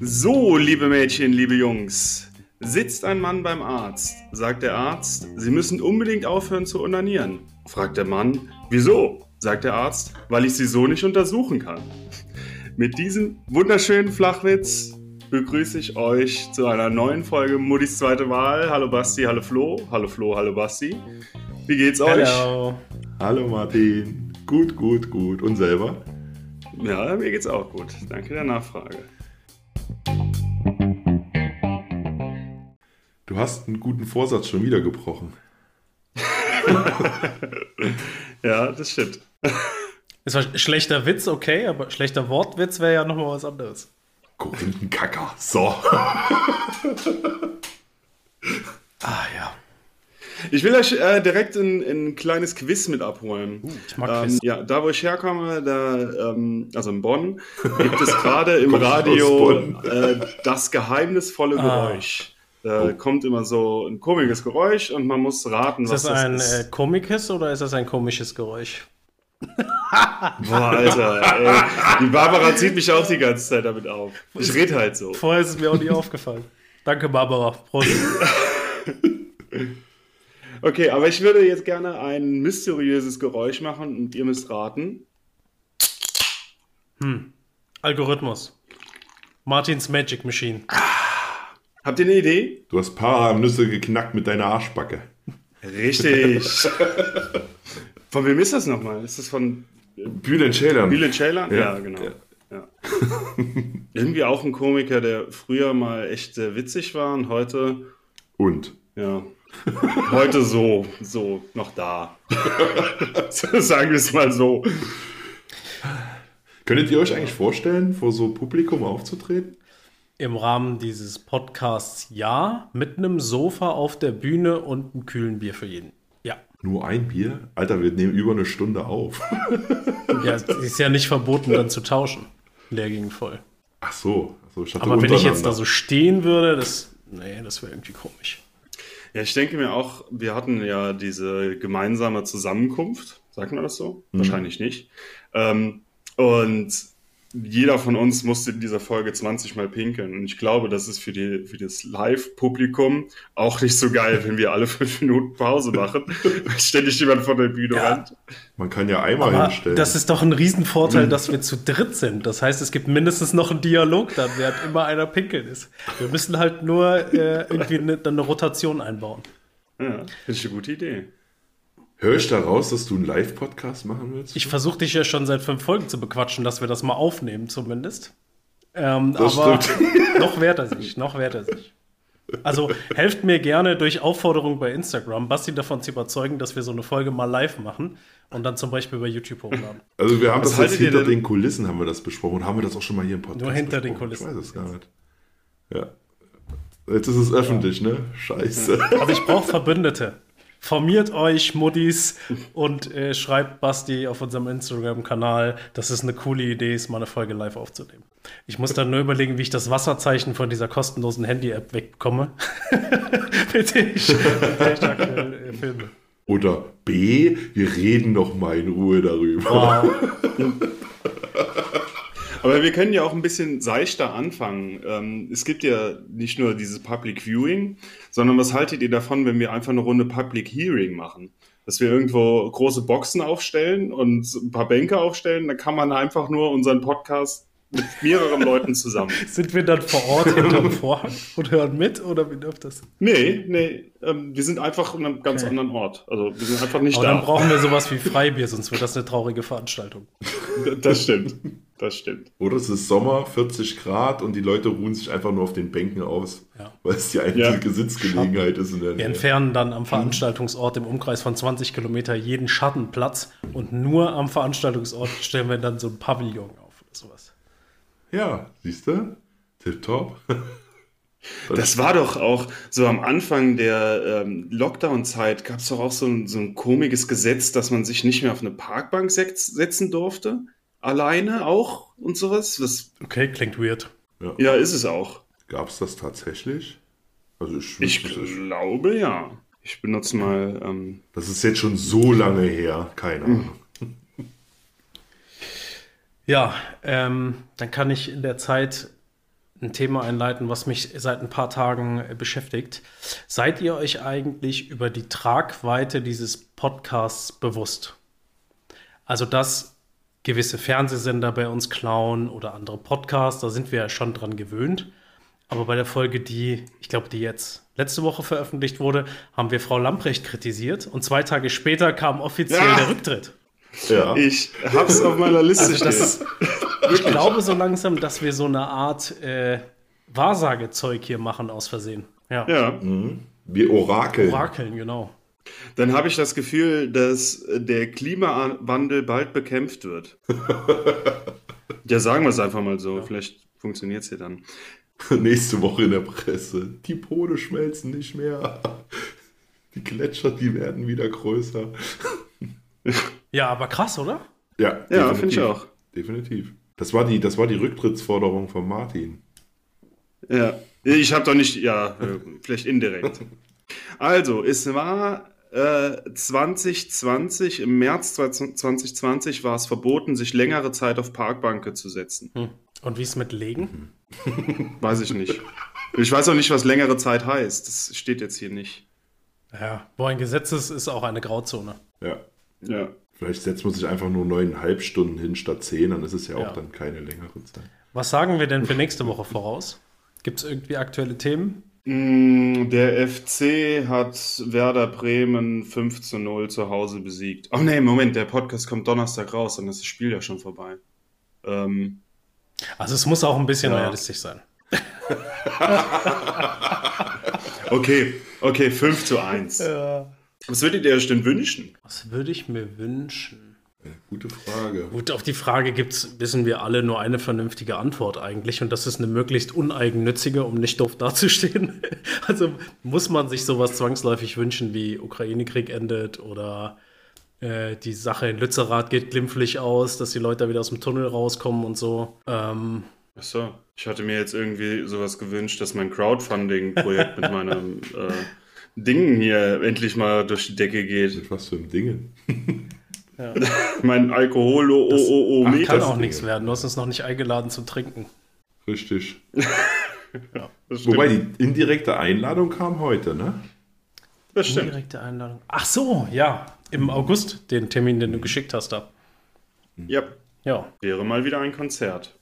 So, liebe Mädchen, liebe Jungs. Sitzt ein Mann beim Arzt, sagt der Arzt, Sie müssen unbedingt aufhören zu onanieren. Fragt der Mann, wieso? sagt der Arzt, weil ich Sie so nicht untersuchen kann. Mit diesem wunderschönen Flachwitz begrüße ich euch zu einer neuen Folge Muttis zweite Wahl. Hallo Basti, hallo Flo. Hallo Flo, hallo Basti. Wie geht's euch? Hallo. Hallo Martin. Gut, gut, gut. Und selber? Ja, mir geht's auch gut. Danke der Nachfrage. Du hast einen guten Vorsatz schon wieder gebrochen. ja, das stimmt. Es war schlechter Witz, okay, aber schlechter Wortwitz wäre ja nochmal was anderes. Korinthenkacker. So. ah ja. Ich will euch äh, direkt ein, ein, kleines Quiz mit abholen. Uh, ich mag ähm, Quiz. Ja, da wo ich herkomme, da, ähm, also in Bonn, gibt es gerade im Radio äh, das geheimnisvolle ah. Geräusch. Da oh. kommt immer so ein komisches Geräusch und man muss raten, was das ist. Ist das ein komisches oder ist das ein komisches Geräusch? Boah, Alter, ey. Die Barbara zieht mich auch die ganze Zeit damit auf. Ich rede halt so. Vorher ist es mir auch nie aufgefallen. Danke, Barbara. Prost. okay, aber ich würde jetzt gerne ein mysteriöses Geräusch machen und ihr müsst raten. Hm. Algorithmus. Martins Magic Machine. Habt ihr eine Idee? Du hast Paranüsse geknackt mit deiner Arschbacke. Richtig. von wem ist das nochmal? Ist das von Bülent Ceylan? Bülent Ceylan? Ja, ja genau. Ja. Ja. Irgendwie auch ein Komiker, der früher mal echt sehr witzig war und heute. Und? Ja. Heute so, so noch da. Sagen wir es mal so. Könntet ihr euch eigentlich vorstellen, vor so Publikum aufzutreten? im Rahmen dieses Podcasts ja, mit einem Sofa auf der Bühne und einem kühlen Bier für jeden. Ja. Nur ein Bier? Alter, wir nehmen über eine Stunde auf. ja, es ist ja nicht verboten, dann zu tauschen. Leer gegen voll. Ach so. Also ich Aber wenn ich jetzt da so stehen würde, das, nee, das wäre irgendwie komisch. Ja, ich denke mir auch, wir hatten ja diese gemeinsame Zusammenkunft. Sagt man das so? Mhm. Wahrscheinlich nicht. Ähm, und jeder von uns musste in dieser Folge 20 Mal pinkeln. Und ich glaube, das ist für, die, für das Live-Publikum auch nicht so geil, wenn wir alle fünf Minuten Pause machen, weil ständig jemand vor der Bühne ja. rennt. Man kann ja einmal Aber hinstellen. Das ist doch ein Riesenvorteil, dass wir zu dritt sind. Das heißt, es gibt mindestens noch einen Dialog dann, während immer einer pinkeln ist. Wir müssen halt nur äh, irgendwie eine, dann eine Rotation einbauen. Ja, finde ich eine gute Idee. Höre ich da raus, dass du einen Live-Podcast machen willst? Ich versuche dich ja schon seit fünf Folgen zu bequatschen, dass wir das mal aufnehmen, zumindest. Ähm, das aber stimmt. noch wehrt er sich, noch wehrt er sich. Also helft mir gerne durch Aufforderung bei Instagram, Basti davon zu überzeugen, dass wir so eine Folge mal live machen und dann zum Beispiel bei YouTube hochladen. Also wir haben Was das jetzt hinter den Kulissen haben wir das besprochen und haben wir das auch schon mal hier im Podcast Nur hinter besprochen. den Kulissen. Ich weiß es gar nicht. Ja. Jetzt ist es öffentlich, ja. ne? Scheiße. Also ich brauche Verbündete formiert euch, Muddis, und äh, schreibt Basti auf unserem Instagram-Kanal, dass es eine coole Idee ist, mal eine Folge live aufzunehmen. Ich muss dann nur überlegen, wie ich das Wasserzeichen von dieser kostenlosen Handy-App wegbekomme, mit der ich, mit der ich aktuell äh, filme. Oder B, wir reden noch mal in Ruhe darüber. Wow. Aber wir können ja auch ein bisschen seichter anfangen. Ähm, es gibt ja nicht nur dieses Public Viewing, sondern was haltet ihr davon, wenn wir einfach eine Runde Public Hearing machen? Dass wir irgendwo große Boxen aufstellen und ein paar Bänke aufstellen, dann kann man einfach nur unseren Podcast mit mehreren Leuten zusammen. Sind wir dann vor Ort hinterm Vorhang und hören mit oder wie läuft das? Nee, nee, ähm, wir sind einfach an einem ganz okay. anderen Ort. Also wir sind einfach nicht Aber da. Dann brauchen wir sowas wie Freibier, sonst wird das eine traurige Veranstaltung. Das stimmt. Das stimmt. Oder es ist Sommer, 40 Grad und die Leute ruhen sich einfach nur auf den Bänken aus, ja. weil es die einzige ja. Sitzgelegenheit ist. In der Nähe. Wir entfernen dann am Veranstaltungsort im Umkreis von 20 Kilometer jeden Schattenplatz und nur am Veranstaltungsort stellen wir dann so ein Pavillon auf oder sowas. Ja, siehst du? Tipptopp. Das war doch auch so am Anfang der ähm, Lockdown-Zeit gab es doch auch so ein, so ein komisches Gesetz, dass man sich nicht mehr auf eine Parkbank setz, setzen durfte. Alleine auch und sowas. Was, okay, klingt weird. Ja, ja ist es auch. Gab es das tatsächlich? Also ich, ich glaube ja. Ich benutze mal. Ähm, das ist jetzt schon so lange her, keine Ahnung. Ja, ähm, dann kann ich in der Zeit ein Thema einleiten, was mich seit ein paar Tagen äh, beschäftigt. Seid ihr euch eigentlich über die Tragweite dieses Podcasts bewusst? Also, dass gewisse Fernsehsender bei uns klauen oder andere Podcasts, da sind wir ja schon dran gewöhnt. Aber bei der Folge, die, ich glaube, die jetzt letzte Woche veröffentlicht wurde, haben wir Frau Lamprecht kritisiert und zwei Tage später kam offiziell ja. der Rücktritt. Ja. Ich hab's auf meiner Liste also das, Ich glaube so langsam, dass wir so eine Art äh, Wahrsagezeug hier machen aus Versehen. Ja. ja. Mhm. Wie Orakeln. Orakeln, genau. Dann habe ich das Gefühl, dass der Klimawandel bald bekämpft wird. ja, sagen wir es einfach mal so. Ja. Vielleicht funktioniert es ja dann. Nächste Woche in der Presse. Die Pole schmelzen nicht mehr. Die Gletscher, die werden wieder größer. Ja, aber krass, oder? Ja, ja finde ich auch. Definitiv. Das war, die, das war die Rücktrittsforderung von Martin. Ja, ich habe doch nicht, ja, äh, vielleicht indirekt. Also, es war äh, 2020, im März 2020 war es verboten, sich längere Zeit auf Parkbanke zu setzen. Hm. Und wie ist mit Legen? Weiß ich nicht. Ich weiß auch nicht, was längere Zeit heißt. Das steht jetzt hier nicht. Ja, wo ein Gesetz ist, ist auch eine Grauzone. Ja. Ja. Vielleicht setzt man sich einfach nur neuneinhalb Stunden hin statt zehn, dann ist es ja auch ja. dann keine längere Zeit. Was sagen wir denn für nächste Woche voraus? Gibt es irgendwie aktuelle Themen? Mm, der FC hat Werder Bremen 5 zu 0 zu Hause besiegt. Oh nee, Moment, der Podcast kommt Donnerstag raus, dann ist das Spiel ja schon vorbei. Ähm, also es muss auch ein bisschen ja. realistisch sein. okay, okay, 5 zu 1. Ja. Was würdet ihr euch denn wünschen? Was würde ich mir wünschen? Gute Frage. Gut, auf die Frage gibt's, wissen wir alle, nur eine vernünftige Antwort eigentlich. Und das ist eine möglichst uneigennützige, um nicht doof dazustehen. Also muss man sich sowas zwangsläufig wünschen, wie Ukraine-Krieg endet oder äh, die Sache in Lützerath geht glimpflich aus, dass die Leute da wieder aus dem Tunnel rauskommen und so. Ähm, Achso, ich hatte mir jetzt irgendwie sowas gewünscht, dass mein Crowdfunding-Projekt mit meinem äh, Dingen hier endlich mal durch die Decke geht. Mit was für ein Dingen? Ja. mein alkohol o das o ach, kann auch nichts werden. Du hast uns noch nicht eingeladen zum Trinken. Richtig. ja, Wobei die indirekte Einladung kam heute, ne? Das stimmt. Indirekte Einladung. Ach so, ja. Im August, den Termin, den du geschickt hast da. Ja. Ja. Wäre mal wieder ein Konzert.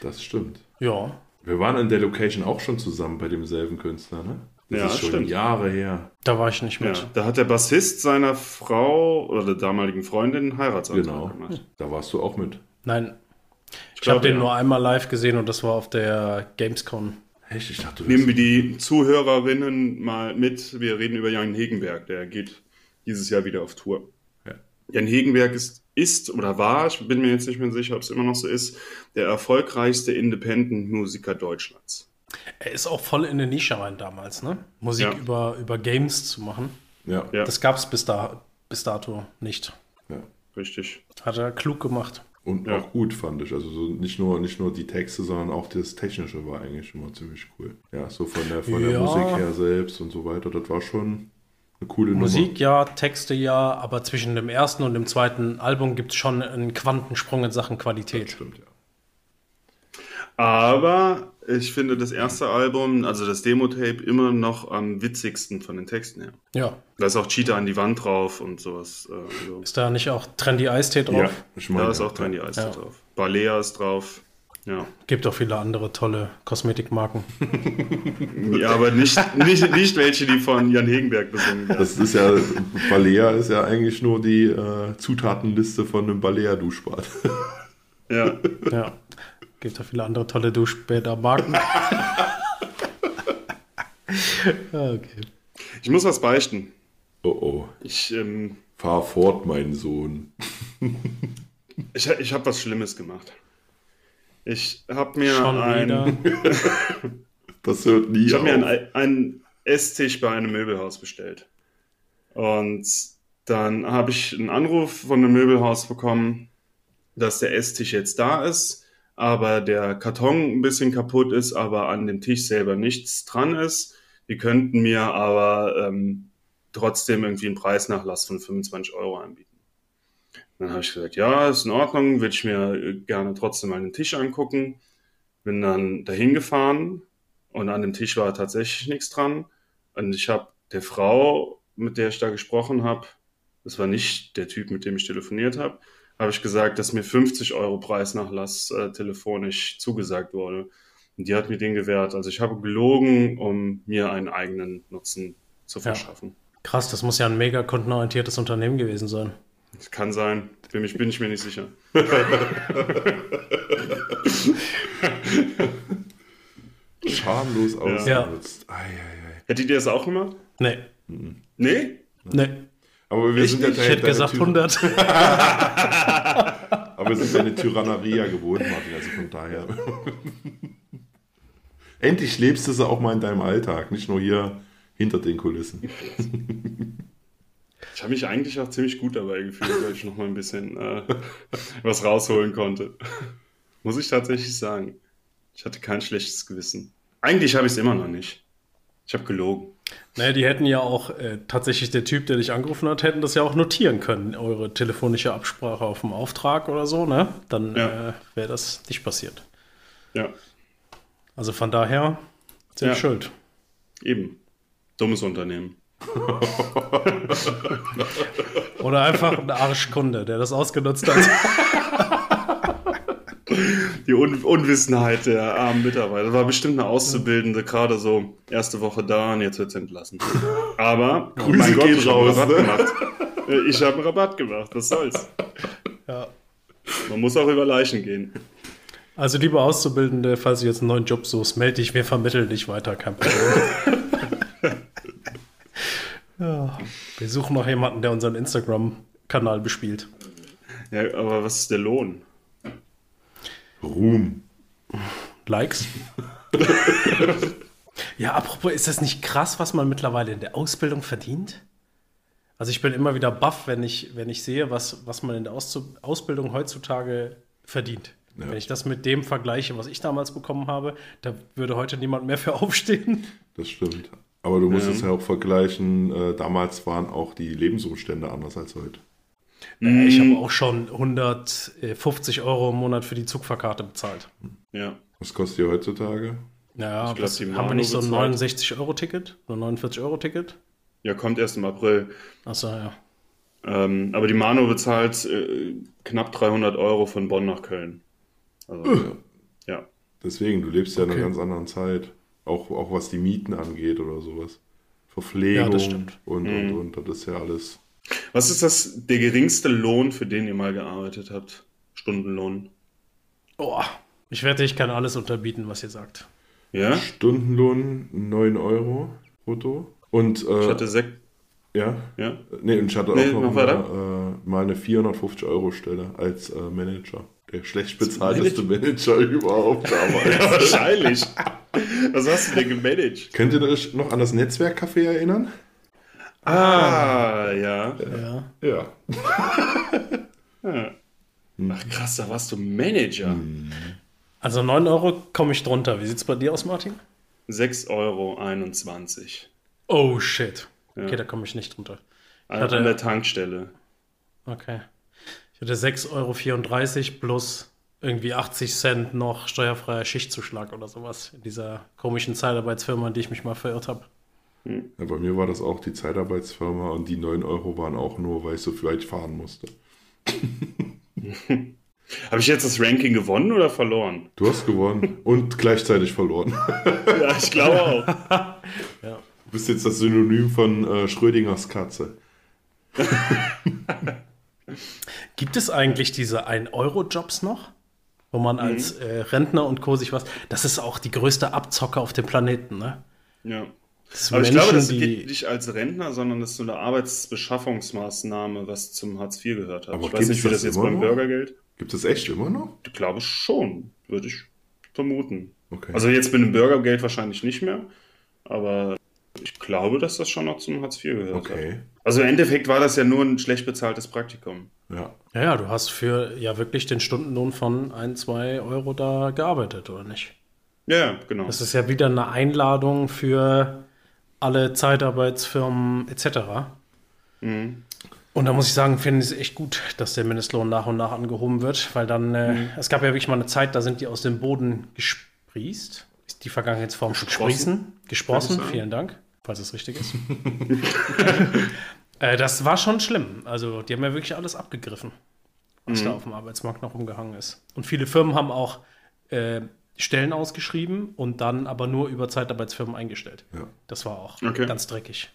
Das stimmt. Ja. Wir waren in der Location auch schon zusammen bei demselben Künstler, ne? Das ja, ist schon stimmt. Jahre her. Da war ich nicht mit. Ja, da hat der Bassist seiner Frau oder der damaligen Freundin einen Heiratsantrag genau. gemacht. Da warst du auch mit. Nein. Ich, ich habe den ja. nur einmal live gesehen und das war auf der Gamescom. Echt? Ich dachte, Nehmen wir die Zuhörerinnen mal mit. Wir reden über Jan Hegenberg. Der geht dieses Jahr wieder auf Tour. Ja. Jan Hegenberg ist, ist oder war, ich bin mir jetzt nicht mehr sicher, ob es immer noch so ist, der erfolgreichste Independent-Musiker Deutschlands. Er ist auch voll in der Nische rein damals, ne? Musik ja. über, über Games zu machen. Ja. Das gab es bis, da, bis dato nicht. Ja. Richtig. Hat er klug gemacht. Und ja. auch gut, fand ich. Also so nicht nur, nicht nur die Texte, sondern auch das Technische war eigentlich immer ziemlich cool. Ja, so von der, von der Musik her selbst und so weiter. Das war schon eine coole Musik Nummer. ja, Texte ja, aber zwischen dem ersten und dem zweiten Album gibt es schon einen Quantensprung in Sachen Qualität. Das stimmt, ja. Aber ich finde das erste Album, also das Demo-Tape, immer noch am witzigsten von den Texten her. Ja. Da ist auch Cheetah an die Wand drauf und sowas. Also ist da nicht auch Trendy Eistee drauf? Ja, ich meine, da ist auch Trendy Eistee ja. drauf. Balea ist drauf. Ja. Gibt auch viele andere tolle Kosmetikmarken. ja, aber nicht, nicht, nicht welche, die von Jan Hegenberg besungen werden. Das ist ja, Balea ist ja eigentlich nur die äh, Zutatenliste von einem Balea-Duschbad. ja. Ja. Gibt ja viele andere tolle Duschbäder-Marken. okay. Ich muss was beichten. Oh oh. Ich, ähm, Fahr fort, mein Sohn. ich ich habe was Schlimmes gemacht. Ich habe mir Schon ein. das hört nie Ich habe mir einen Esstisch bei einem Möbelhaus bestellt. Und dann habe ich einen Anruf von einem Möbelhaus bekommen, dass der Esstisch jetzt da ist aber der Karton ein bisschen kaputt ist, aber an dem Tisch selber nichts dran ist. Die könnten mir aber ähm, trotzdem irgendwie einen Preisnachlass von 25 Euro anbieten. Dann habe ich gesagt, ja, ist in Ordnung, würde ich mir gerne trotzdem mal den Tisch angucken. Bin dann dahin gefahren und an dem Tisch war tatsächlich nichts dran. Und ich habe der Frau, mit der ich da gesprochen habe, das war nicht der Typ, mit dem ich telefoniert habe, habe ich gesagt, dass mir 50 Euro Preisnachlass äh, telefonisch zugesagt wurde. Und die hat mir den gewährt. Also ich habe gelogen, um mir einen eigenen Nutzen zu verschaffen. Ja. Krass, das muss ja ein mega kundenorientiertes Unternehmen gewesen sein. Das kann sein. Für mich bin ich mir nicht sicher. Schamlos ausgenutzt. Ja. Hättet ihr das auch gemacht? Nee. Nee? Nee. Aber wir ich, sind ja ich hätte gesagt 100. Aber wir sind ja eine Tyranneria gewohnt, Martin, also von daher. Endlich lebst du sie auch mal in deinem Alltag, nicht nur hier hinter den Kulissen. Ich habe mich eigentlich auch ziemlich gut dabei gefühlt, weil ich noch mal ein bisschen äh, was rausholen konnte. Muss ich tatsächlich sagen. Ich hatte kein schlechtes Gewissen. Eigentlich habe ich es immer noch nicht. Ich habe gelogen. Naja, die hätten ja auch äh, tatsächlich der Typ, der dich angerufen hat, hätten das ja auch notieren können, eure telefonische Absprache auf dem Auftrag oder so, ne? Dann ja. äh, wäre das nicht passiert. Ja. Also von daher, sehr ja. schuld. Eben. Dummes Unternehmen. Oder einfach ein Arschkunde, der das ausgenutzt hat. Die Un Unwissenheit der armen Mitarbeiter. Das war bestimmt eine Auszubildende, gerade so erste Woche da und jetzt wird sie entlassen. Aber, Grüße mein Gott, ich habe Rabatt ne? gemacht. Ich habe einen Rabatt gemacht, was soll's. Ja. Man muss auch über Leichen gehen. Also, liebe Auszubildende, falls du jetzt einen neuen Job suchst, melde dich, wir vermitteln dich weiter, kein Problem. Ja. Wir suchen noch jemanden, der unseren Instagram-Kanal bespielt. Ja, aber was ist der Lohn? Ruhm. Likes? ja, apropos, ist das nicht krass, was man mittlerweile in der Ausbildung verdient? Also ich bin immer wieder baff, wenn ich, wenn ich sehe, was, was man in der Aus Ausbildung heutzutage verdient. Ja. Wenn ich das mit dem vergleiche, was ich damals bekommen habe, da würde heute niemand mehr für aufstehen. Das stimmt. Aber du musst ja. es ja auch vergleichen, äh, damals waren auch die Lebensumstände anders als heute. Äh, ich habe auch schon 150 Euro im Monat für die Zugfahrkarte bezahlt. Ja. Was kostet die heutzutage? Ja, glaub, was, haben wir nicht so ein 69-Euro-Ticket? Ein 49-Euro-Ticket? Ja, kommt erst im April. Achso, ja. Ähm, aber die Mano bezahlt äh, knapp 300 Euro von Bonn nach Köln. Also, ja. Deswegen, du lebst ja okay. in einer ganz anderen Zeit. Auch, auch was die Mieten angeht oder sowas. Verpflegung ja, und, mhm. und, und, das ist ja alles. Was ist das, der geringste Lohn, für den ihr mal gearbeitet habt? Stundenlohn? Oh, ich wette, ich kann alles unterbieten, was ihr sagt. Ja? Stundenlohn 9 Euro brutto. Und, äh, ich hatte sechs. Ja? Ja. Nee, und ich hatte nee, auch noch mal, äh, mal eine 450 Euro Stelle als äh, Manager. Der schlecht bezahlteste Manager überhaupt damals. ja, wahrscheinlich. Was hast du denn gemanagt? Könnt ihr euch noch an das Netzwerkcafé erinnern? Ah, ja. Ja. Ja. ja. Ach krass, da warst du Manager. Hm. Also 9 Euro komme ich drunter. Wie sieht es bei dir aus, Martin? 6,21 Euro. Oh shit. Ja. Okay, da komme ich nicht drunter. Ich hatte, an der Tankstelle. Okay. Ich hatte 6,34 Euro plus irgendwie 80 Cent noch steuerfreier Schichtzuschlag oder sowas in dieser komischen Zeitarbeitsfirma, in die ich mich mal verirrt habe. Hm. Ja, bei mir war das auch die Zeitarbeitsfirma und die 9 Euro waren auch nur, weil ich so vielleicht fahren musste. Habe ich jetzt das Ranking gewonnen oder verloren? Du hast gewonnen und gleichzeitig verloren. ja, ich glaube auch. ja. Du bist jetzt das Synonym von äh, Schrödingers Katze. Gibt es eigentlich diese 1-Euro-Jobs noch? Wo man mhm. als äh, Rentner und Co. sich was. Das ist auch die größte Abzocke auf dem Planeten, ne? Ja. Aber Menschen, ich glaube, das geht nicht als Rentner, sondern das ist so eine Arbeitsbeschaffungsmaßnahme, was zum Hartz IV gehört hat. Aber ich weiß nicht, wie das, das jetzt beim noch? Bürgergeld. Gibt es echt immer noch? Ich glaube schon, würde ich vermuten. Okay. Also jetzt mit dem Bürgergeld wahrscheinlich nicht mehr, aber ich glaube, dass das schon noch zum Hartz IV gehört okay. hat. Also im Endeffekt war das ja nur ein schlecht bezahltes Praktikum. Ja. ja. Ja, du hast für ja wirklich den Stundenlohn von 1, 2 Euro da gearbeitet, oder nicht? Ja, genau. Das ist ja wieder eine Einladung für alle Zeitarbeitsfirmen etc. Mhm. Und da muss ich sagen, finde ich es echt gut, dass der Mindestlohn nach und nach angehoben wird, weil dann, äh, mhm. es gab ja wirklich mal eine Zeit, da sind die aus dem Boden gesprießt. Ist die Vergangenheitsform sprießen? Gesprossen, vielen Dank, falls es richtig ist. äh, das war schon schlimm. Also, die haben ja wirklich alles abgegriffen, was mhm. da auf dem Arbeitsmarkt noch umgehangen ist. Und viele Firmen haben auch äh, Stellen ausgeschrieben und dann aber nur über Zeitarbeitsfirmen eingestellt. Ja. Das war auch okay. ganz dreckig.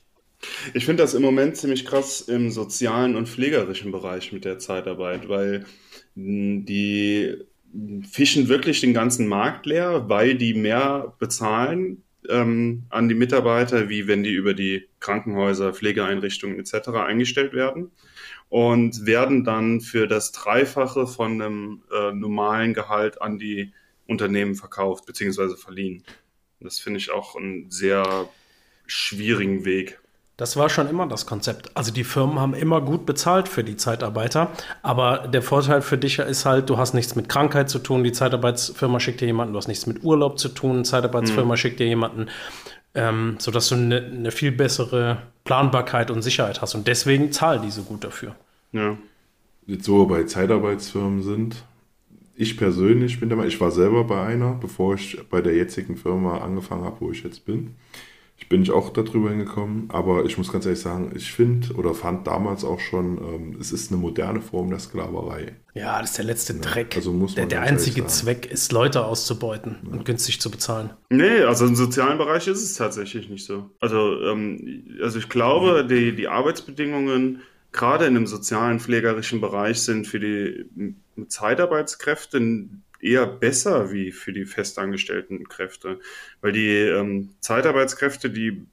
Ich finde das im Moment ziemlich krass im sozialen und pflegerischen Bereich mit der Zeitarbeit, weil die fischen wirklich den ganzen Markt leer, weil die mehr bezahlen ähm, an die Mitarbeiter, wie wenn die über die Krankenhäuser, Pflegeeinrichtungen etc. eingestellt werden und werden dann für das Dreifache von einem äh, normalen Gehalt an die Unternehmen verkauft bzw. verliehen. Das finde ich auch einen sehr schwierigen Weg. Das war schon immer das Konzept. Also die Firmen haben immer gut bezahlt für die Zeitarbeiter, aber der Vorteil für dich ist halt, du hast nichts mit Krankheit zu tun, die Zeitarbeitsfirma schickt dir jemanden, du hast nichts mit Urlaub zu tun, die Zeitarbeitsfirma mhm. schickt dir jemanden, ähm, sodass du eine ne viel bessere Planbarkeit und Sicherheit hast und deswegen zahlen die so gut dafür. Ja. Jetzt so bei Zeitarbeitsfirmen sind, ich persönlich bin der ich war selber bei einer, bevor ich bei der jetzigen Firma angefangen habe, wo ich jetzt bin. Ich bin nicht auch darüber hingekommen, aber ich muss ganz ehrlich sagen, ich finde oder fand damals auch schon, ähm, es ist eine moderne Form der Sklaverei. Ja, das ist der letzte Dreck. also muss man der, der einzige Zweck ist, Leute auszubeuten ja. und günstig zu bezahlen. Nee, also im sozialen Bereich ist es tatsächlich nicht so. Also, ähm, also ich glaube, die, die Arbeitsbedingungen gerade in dem sozialen, pflegerischen Bereich sind für die Zeitarbeitskräfte eher besser wie für die festangestellten Kräfte. Weil die ähm, Zeitarbeitskräfte, die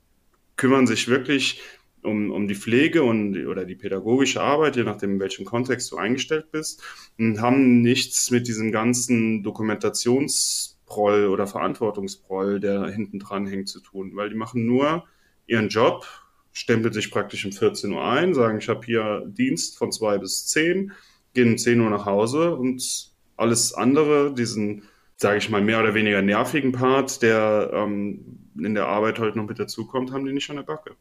kümmern sich wirklich um, um die Pflege und oder die pädagogische Arbeit, je nachdem, in welchem Kontext du eingestellt bist, und haben nichts mit diesem ganzen Dokumentationsproll oder Verantwortungsproll, der hinten dran hängt, zu tun, weil die machen nur ihren Job, stempeln sich praktisch um 14 Uhr ein, sagen, ich habe hier Dienst von 2 bis 10, gehen um 10 Uhr nach Hause und alles andere, diesen, sage ich mal, mehr oder weniger nervigen Part, der ähm, in der Arbeit heute noch mit dazukommt, haben die nicht an der Backe.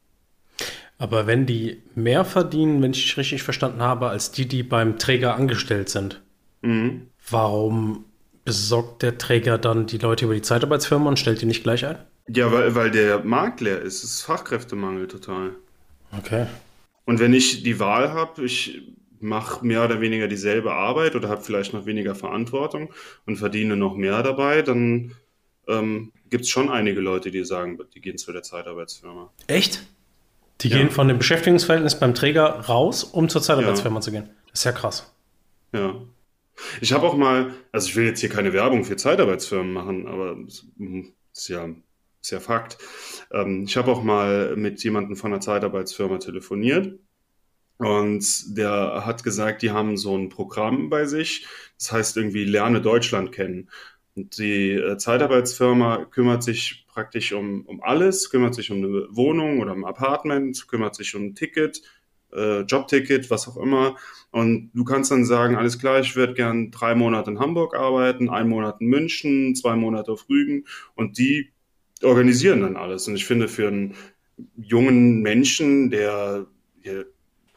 Aber wenn die mehr verdienen, wenn ich richtig verstanden habe, als die, die beim Träger angestellt sind, mhm. warum besorgt der Träger dann die Leute über die Zeitarbeitsfirma und stellt die nicht gleich ein? Ja, weil, weil der Markt leer ist. Es ist Fachkräftemangel total. Okay. Und wenn ich die Wahl habe, ich mache mehr oder weniger dieselbe Arbeit oder habe vielleicht noch weniger Verantwortung und verdiene noch mehr dabei, dann ähm, gibt es schon einige Leute, die sagen, die gehen zu der Zeitarbeitsfirma. Echt? Die ja. gehen von dem Beschäftigungsverhältnis beim Träger raus, um zur Zeitarbeitsfirma ja. zu gehen. Das ist ja krass. Ja. Ich habe auch mal, also ich will jetzt hier keine Werbung für Zeitarbeitsfirmen machen, aber das ist ja, ist ja Fakt. Ähm, ich habe auch mal mit jemandem von einer Zeitarbeitsfirma telefoniert und der hat gesagt, die haben so ein Programm bei sich, das heißt irgendwie Lerne Deutschland kennen. Und die äh, Zeitarbeitsfirma kümmert sich praktisch um, um alles, kümmert sich um eine Wohnung oder ein Apartment, kümmert sich um ein Ticket, äh, Jobticket, was auch immer. Und du kannst dann sagen, alles klar, ich würde gern drei Monate in Hamburg arbeiten, einen Monat in München, zwei Monate auf Rügen. Und die organisieren dann alles. Und ich finde, für einen jungen Menschen, der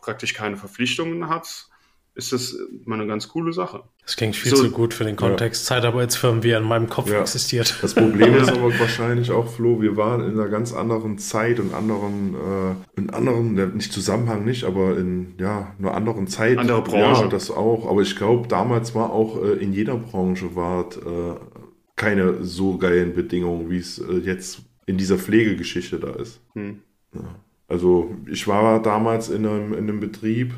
praktisch keine Verpflichtungen hat, ist das mal eine ganz coole Sache. Das klingt viel so, zu gut für den Kontext ja. Zeitarbeitsfirmen, wie er in meinem Kopf ja. existiert. Das Problem ist aber wahrscheinlich auch, Flo, wir waren in einer ganz anderen Zeit und anderen, äh, in anderen, nicht Zusammenhang nicht, aber in ja, einer anderen Zeit. Andere Branche. Ja, das auch. Aber ich glaube, damals war auch äh, in jeder Branche war äh, keine so geilen Bedingungen, wie es äh, jetzt in dieser Pflegegeschichte da ist. Hm. Ja. Also ich war damals in einem, in einem Betrieb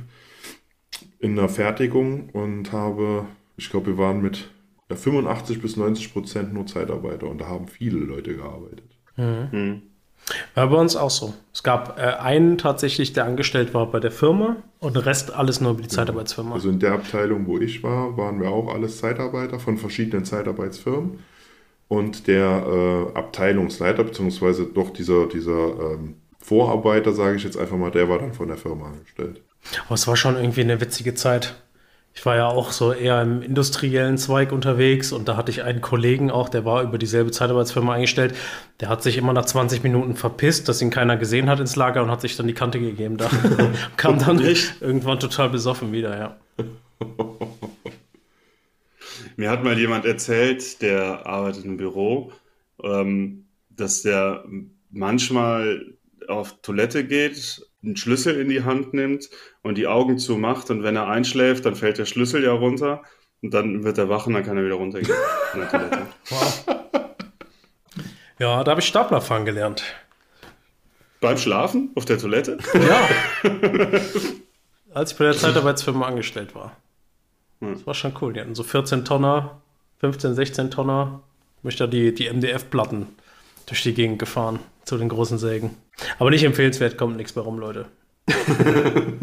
in der Fertigung und habe, ich glaube, wir waren mit 85 bis 90 Prozent nur Zeitarbeiter und da haben viele Leute gearbeitet. Mhm. Mhm. War bei uns auch so. Es gab äh, einen tatsächlich, der angestellt war bei der Firma und den Rest alles nur über die Zeitarbeitsfirma. Also in der Abteilung, wo ich war, waren wir auch alles Zeitarbeiter von verschiedenen Zeitarbeitsfirmen. Und der äh, Abteilungsleiter, beziehungsweise doch dieser, dieser ähm, Vorarbeiter, sage ich jetzt einfach mal, der war dann von der Firma angestellt. Aber es war schon irgendwie eine witzige Zeit. Ich war ja auch so eher im industriellen Zweig unterwegs und da hatte ich einen Kollegen auch, der war über dieselbe Zeitarbeitsfirma eingestellt. Der hat sich immer nach 20 Minuten verpisst, dass ihn keiner gesehen hat ins Lager und hat sich dann die Kante gegeben. Da kam dann irgendwann total besoffen wieder, ja. Mir hat mal jemand erzählt, der arbeitet im Büro, ähm, dass der manchmal auf Toilette geht, einen Schlüssel in die Hand nimmt und die Augen zumacht und wenn er einschläft, dann fällt der Schlüssel ja runter und dann wird er wach und dann kann er wieder runtergehen. wow. Ja, da habe ich Staplerfahren gelernt. Beim Schlafen? Auf der Toilette? Ja. Als ich bei der Zeitarbeitsfirma angestellt war. Das war schon cool. Die hatten so 14 Tonner, 15, 16 Tonner. Ich möchte da die, die MDF-Platten durch die Gegend gefahren zu den großen Sägen. Aber nicht empfehlenswert, kommt nichts mehr rum, Leute.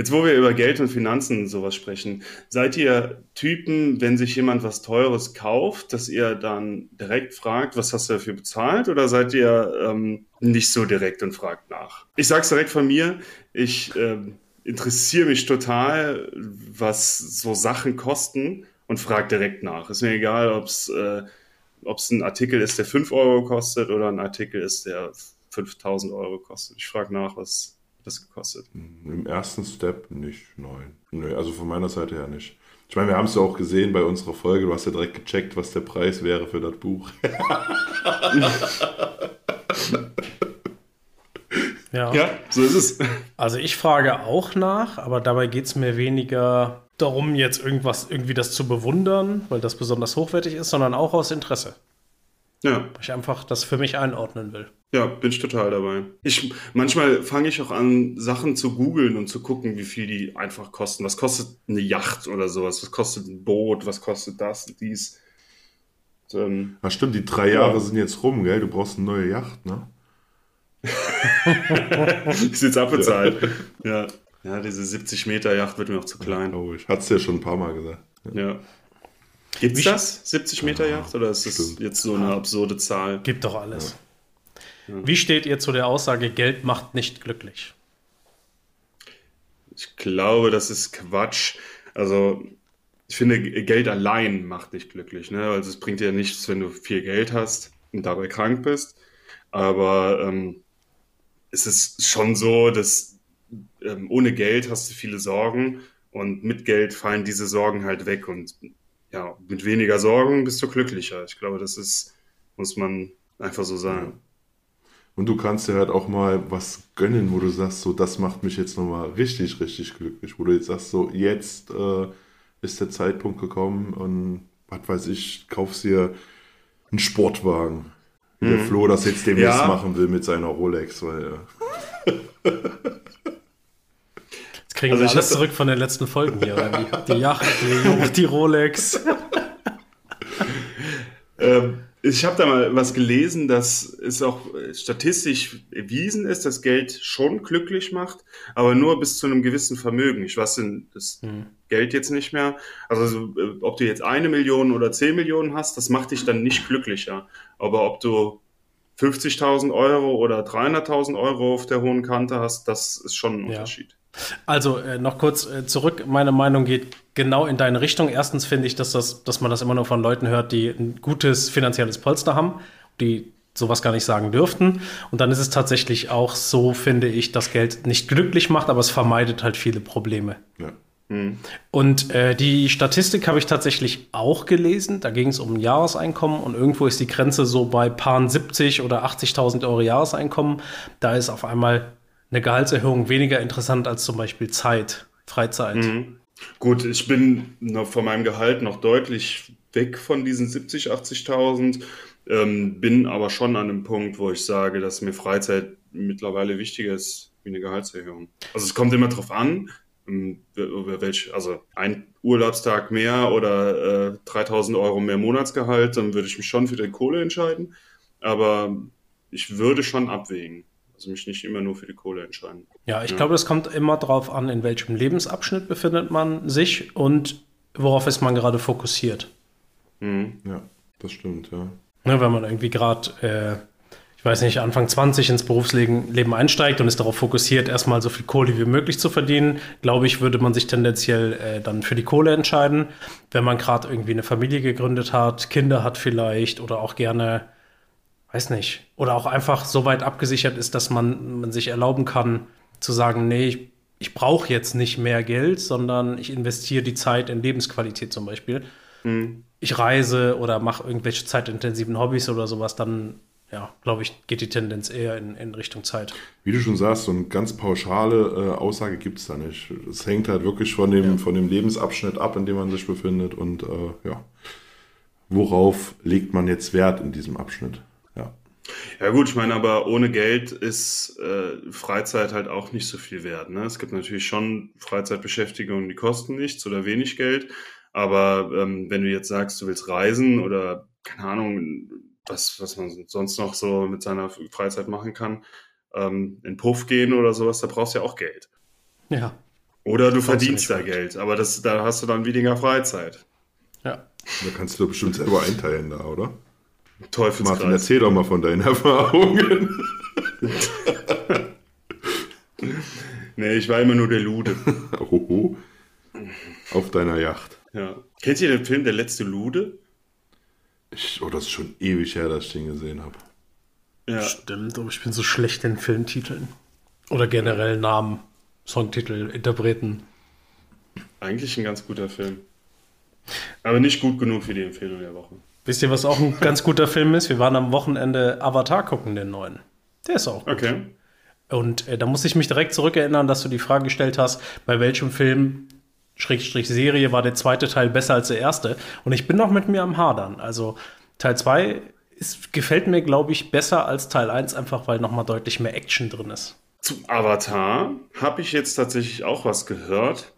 Jetzt, wo wir über Geld und Finanzen und sowas sprechen, seid ihr Typen, wenn sich jemand was Teures kauft, dass ihr dann direkt fragt, was hast du dafür bezahlt? Oder seid ihr ähm, nicht so direkt und fragt nach? Ich sag's direkt von mir, ich ähm, interessiere mich total, was so Sachen kosten und frage direkt nach. Ist mir egal, ob es äh, ein Artikel ist, der 5 Euro kostet oder ein Artikel ist, der 5000 Euro kostet. Ich frage nach, was das gekostet. Im ersten Step nicht, nein. Nee, also von meiner Seite her nicht. Ich meine, wir haben es ja auch gesehen bei unserer Folge. Du hast ja direkt gecheckt, was der Preis wäre für das Buch. ja. ja, so ist es. Also ich frage auch nach, aber dabei geht es mir weniger darum, jetzt irgendwas, irgendwie das zu bewundern, weil das besonders hochwertig ist, sondern auch aus Interesse. Ja. Weil ich einfach das für mich einordnen will. Ja, bin ich total dabei. Ich, manchmal fange ich auch an, Sachen zu googeln und zu gucken, wie viel die einfach kosten. Was kostet eine Yacht oder sowas? Was kostet ein Boot? Was kostet das und dies? Und, ähm, Ach stimmt, die drei Jahre ja. sind jetzt rum, gell? Du brauchst eine neue Yacht, ne? ist jetzt abbezahlt. Ja. ja. Ja, diese 70 Meter Yacht wird mir auch zu klein. Oh, ich hatte es ja schon ein paar Mal gesagt. Ja. ja. Gibt es das? 70 Meter Yacht? Oder ist das Stimmt. jetzt so eine absurde Zahl? Gibt doch alles. Ja. Wie steht ihr zu der Aussage, Geld macht nicht glücklich? Ich glaube, das ist Quatsch. Also, ich finde, Geld allein macht nicht glücklich. Ne? Also, es bringt dir nichts, wenn du viel Geld hast und dabei krank bist. Aber ähm, es ist schon so, dass ähm, ohne Geld hast du viele Sorgen und mit Geld fallen diese Sorgen halt weg und ja, mit weniger Sorgen bist du glücklicher. Ich glaube, das ist, muss man einfach so sagen. Und du kannst dir halt auch mal was gönnen, wo du sagst, so, das macht mich jetzt nochmal richtig, richtig glücklich. Wo du jetzt sagst, so, jetzt äh, ist der Zeitpunkt gekommen und was weiß ich, kaufst dir einen Sportwagen. Wie mhm. der Flo das jetzt demnächst ja. machen will mit seiner Rolex, weil. Äh, Kriegen also wir alles zurück von den letzten Folgen hier. Die, die Yacht, die, die Rolex. ähm, ich habe da mal was gelesen, dass es auch statistisch erwiesen ist, dass Geld schon glücklich macht, aber nur bis zu einem gewissen Vermögen. Ich weiß das hm. Geld jetzt nicht mehr. Also äh, ob du jetzt eine Million oder zehn Millionen hast, das macht dich dann nicht glücklicher. Aber ob du 50.000 Euro oder 300.000 Euro auf der hohen Kante hast, das ist schon ein ja. Also äh, noch kurz äh, zurück. Meine Meinung geht genau in deine Richtung. Erstens finde ich, dass, das, dass man das immer nur von Leuten hört, die ein gutes finanzielles Polster haben, die sowas gar nicht sagen dürften. Und dann ist es tatsächlich auch so, finde ich, dass Geld nicht glücklich macht, aber es vermeidet halt viele Probleme. Ja. Mhm. Und äh, die Statistik habe ich tatsächlich auch gelesen. Da ging es um ein Jahreseinkommen und irgendwo ist die Grenze so bei paar 70 oder 80.000 Euro Jahreseinkommen. Da ist auf einmal eine Gehaltserhöhung weniger interessant als zum Beispiel Zeit, Freizeit. Mhm. Gut, ich bin von meinem Gehalt noch deutlich weg von diesen 70, 80.000, ähm, bin aber schon an einem Punkt, wo ich sage, dass mir Freizeit mittlerweile wichtiger ist wie eine Gehaltserhöhung. Also es kommt immer drauf an, ähm, welch, also ein Urlaubstag mehr oder äh, 3000 Euro mehr Monatsgehalt, dann würde ich mich schon für die Kohle entscheiden. Aber ich würde schon abwägen. Also mich nicht immer nur für die Kohle entscheiden. Ja, ich ja. glaube, es kommt immer darauf an, in welchem Lebensabschnitt befindet man sich und worauf ist man gerade fokussiert. Mhm. Ja, das stimmt, ja. ja wenn man irgendwie gerade, äh, ich weiß nicht, Anfang 20 ins Berufsleben einsteigt und ist darauf fokussiert, erstmal so viel Kohle wie möglich zu verdienen, glaube ich, würde man sich tendenziell äh, dann für die Kohle entscheiden. Wenn man gerade irgendwie eine Familie gegründet hat, Kinder hat vielleicht oder auch gerne, weiß nicht, oder auch einfach so weit abgesichert ist, dass man, man sich erlauben kann, zu sagen, nee, ich, ich brauche jetzt nicht mehr Geld, sondern ich investiere die Zeit in Lebensqualität zum Beispiel. Mhm. Ich reise oder mache irgendwelche zeitintensiven Hobbys oder sowas, dann ja, glaube ich, geht die Tendenz eher in, in Richtung Zeit. Wie du schon sagst, so eine ganz pauschale äh, Aussage gibt es da nicht. Es hängt halt wirklich von dem, ja. von dem Lebensabschnitt ab, in dem man sich befindet und äh, ja, worauf legt man jetzt Wert in diesem Abschnitt? Ja. Gut, ich meine, aber ohne Geld ist äh, Freizeit halt auch nicht so viel wert. Ne? Es gibt natürlich schon Freizeitbeschäftigungen, die kosten nichts oder wenig Geld. Aber ähm, wenn du jetzt sagst, du willst reisen oder keine Ahnung, was, was man sonst noch so mit seiner Freizeit machen kann, ähm, in Puff gehen oder sowas, da brauchst du ja auch Geld. Ja. Oder du verdienst da gut. Geld, aber das, da hast du dann weniger Freizeit. Ja. Da kannst du bestimmt selber einteilen da, oder? Teufelskreis. Martin, erzähl doch mal von deinen Erfahrungen. nee, ich war immer nur der Lude. Oho. Auf deiner Yacht. Ja. Kennt ihr den Film Der letzte Lude? Ich, oh, das ist schon ewig her, dass ich den gesehen habe. Ja. Stimmt, aber ich bin so schlecht in Filmtiteln. Oder generell Namen, Songtitel, Interpreten. Eigentlich ein ganz guter Film. Aber nicht gut genug für die Empfehlung der Woche. Wisst ihr, was auch ein ganz guter Film ist? Wir waren am Wochenende Avatar gucken, den neuen. Der ist auch gut. Okay. Und äh, da muss ich mich direkt zurückerinnern, dass du die Frage gestellt hast, bei welchem Film Schrägstrich Serie war der zweite Teil besser als der erste. Und ich bin noch mit mir am Hadern. Also Teil 2 gefällt mir, glaube ich, besser als Teil 1, einfach weil nochmal deutlich mehr Action drin ist. Zum Avatar habe ich jetzt tatsächlich auch was gehört.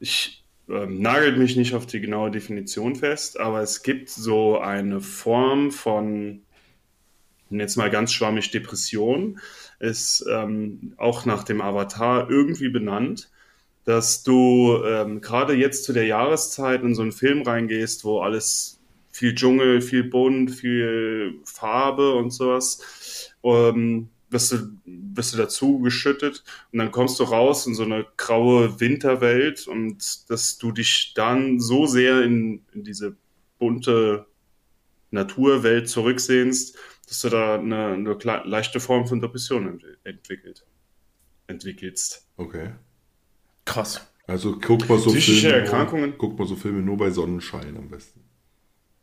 Ich ähm, nagelt mich nicht auf die genaue Definition fest, aber es gibt so eine Form von, jetzt mal ganz schwammig, Depression. Ist ähm, auch nach dem Avatar irgendwie benannt dass du ähm, gerade jetzt zu der Jahreszeit in so einen Film reingehst, wo alles viel Dschungel, viel bunt, viel Farbe und sowas, ähm, wirst, du, wirst du dazu geschüttet und dann kommst du raus in so eine graue Winterwelt und dass du dich dann so sehr in, in diese bunte Naturwelt zurücksehnst, dass du da eine, eine leichte Form von Depression entwickelt, entwickelst. Okay. Krass. Also guck mal so Filme. Erkrankungen. Nur, guck mal so Filme nur bei Sonnenschein am besten.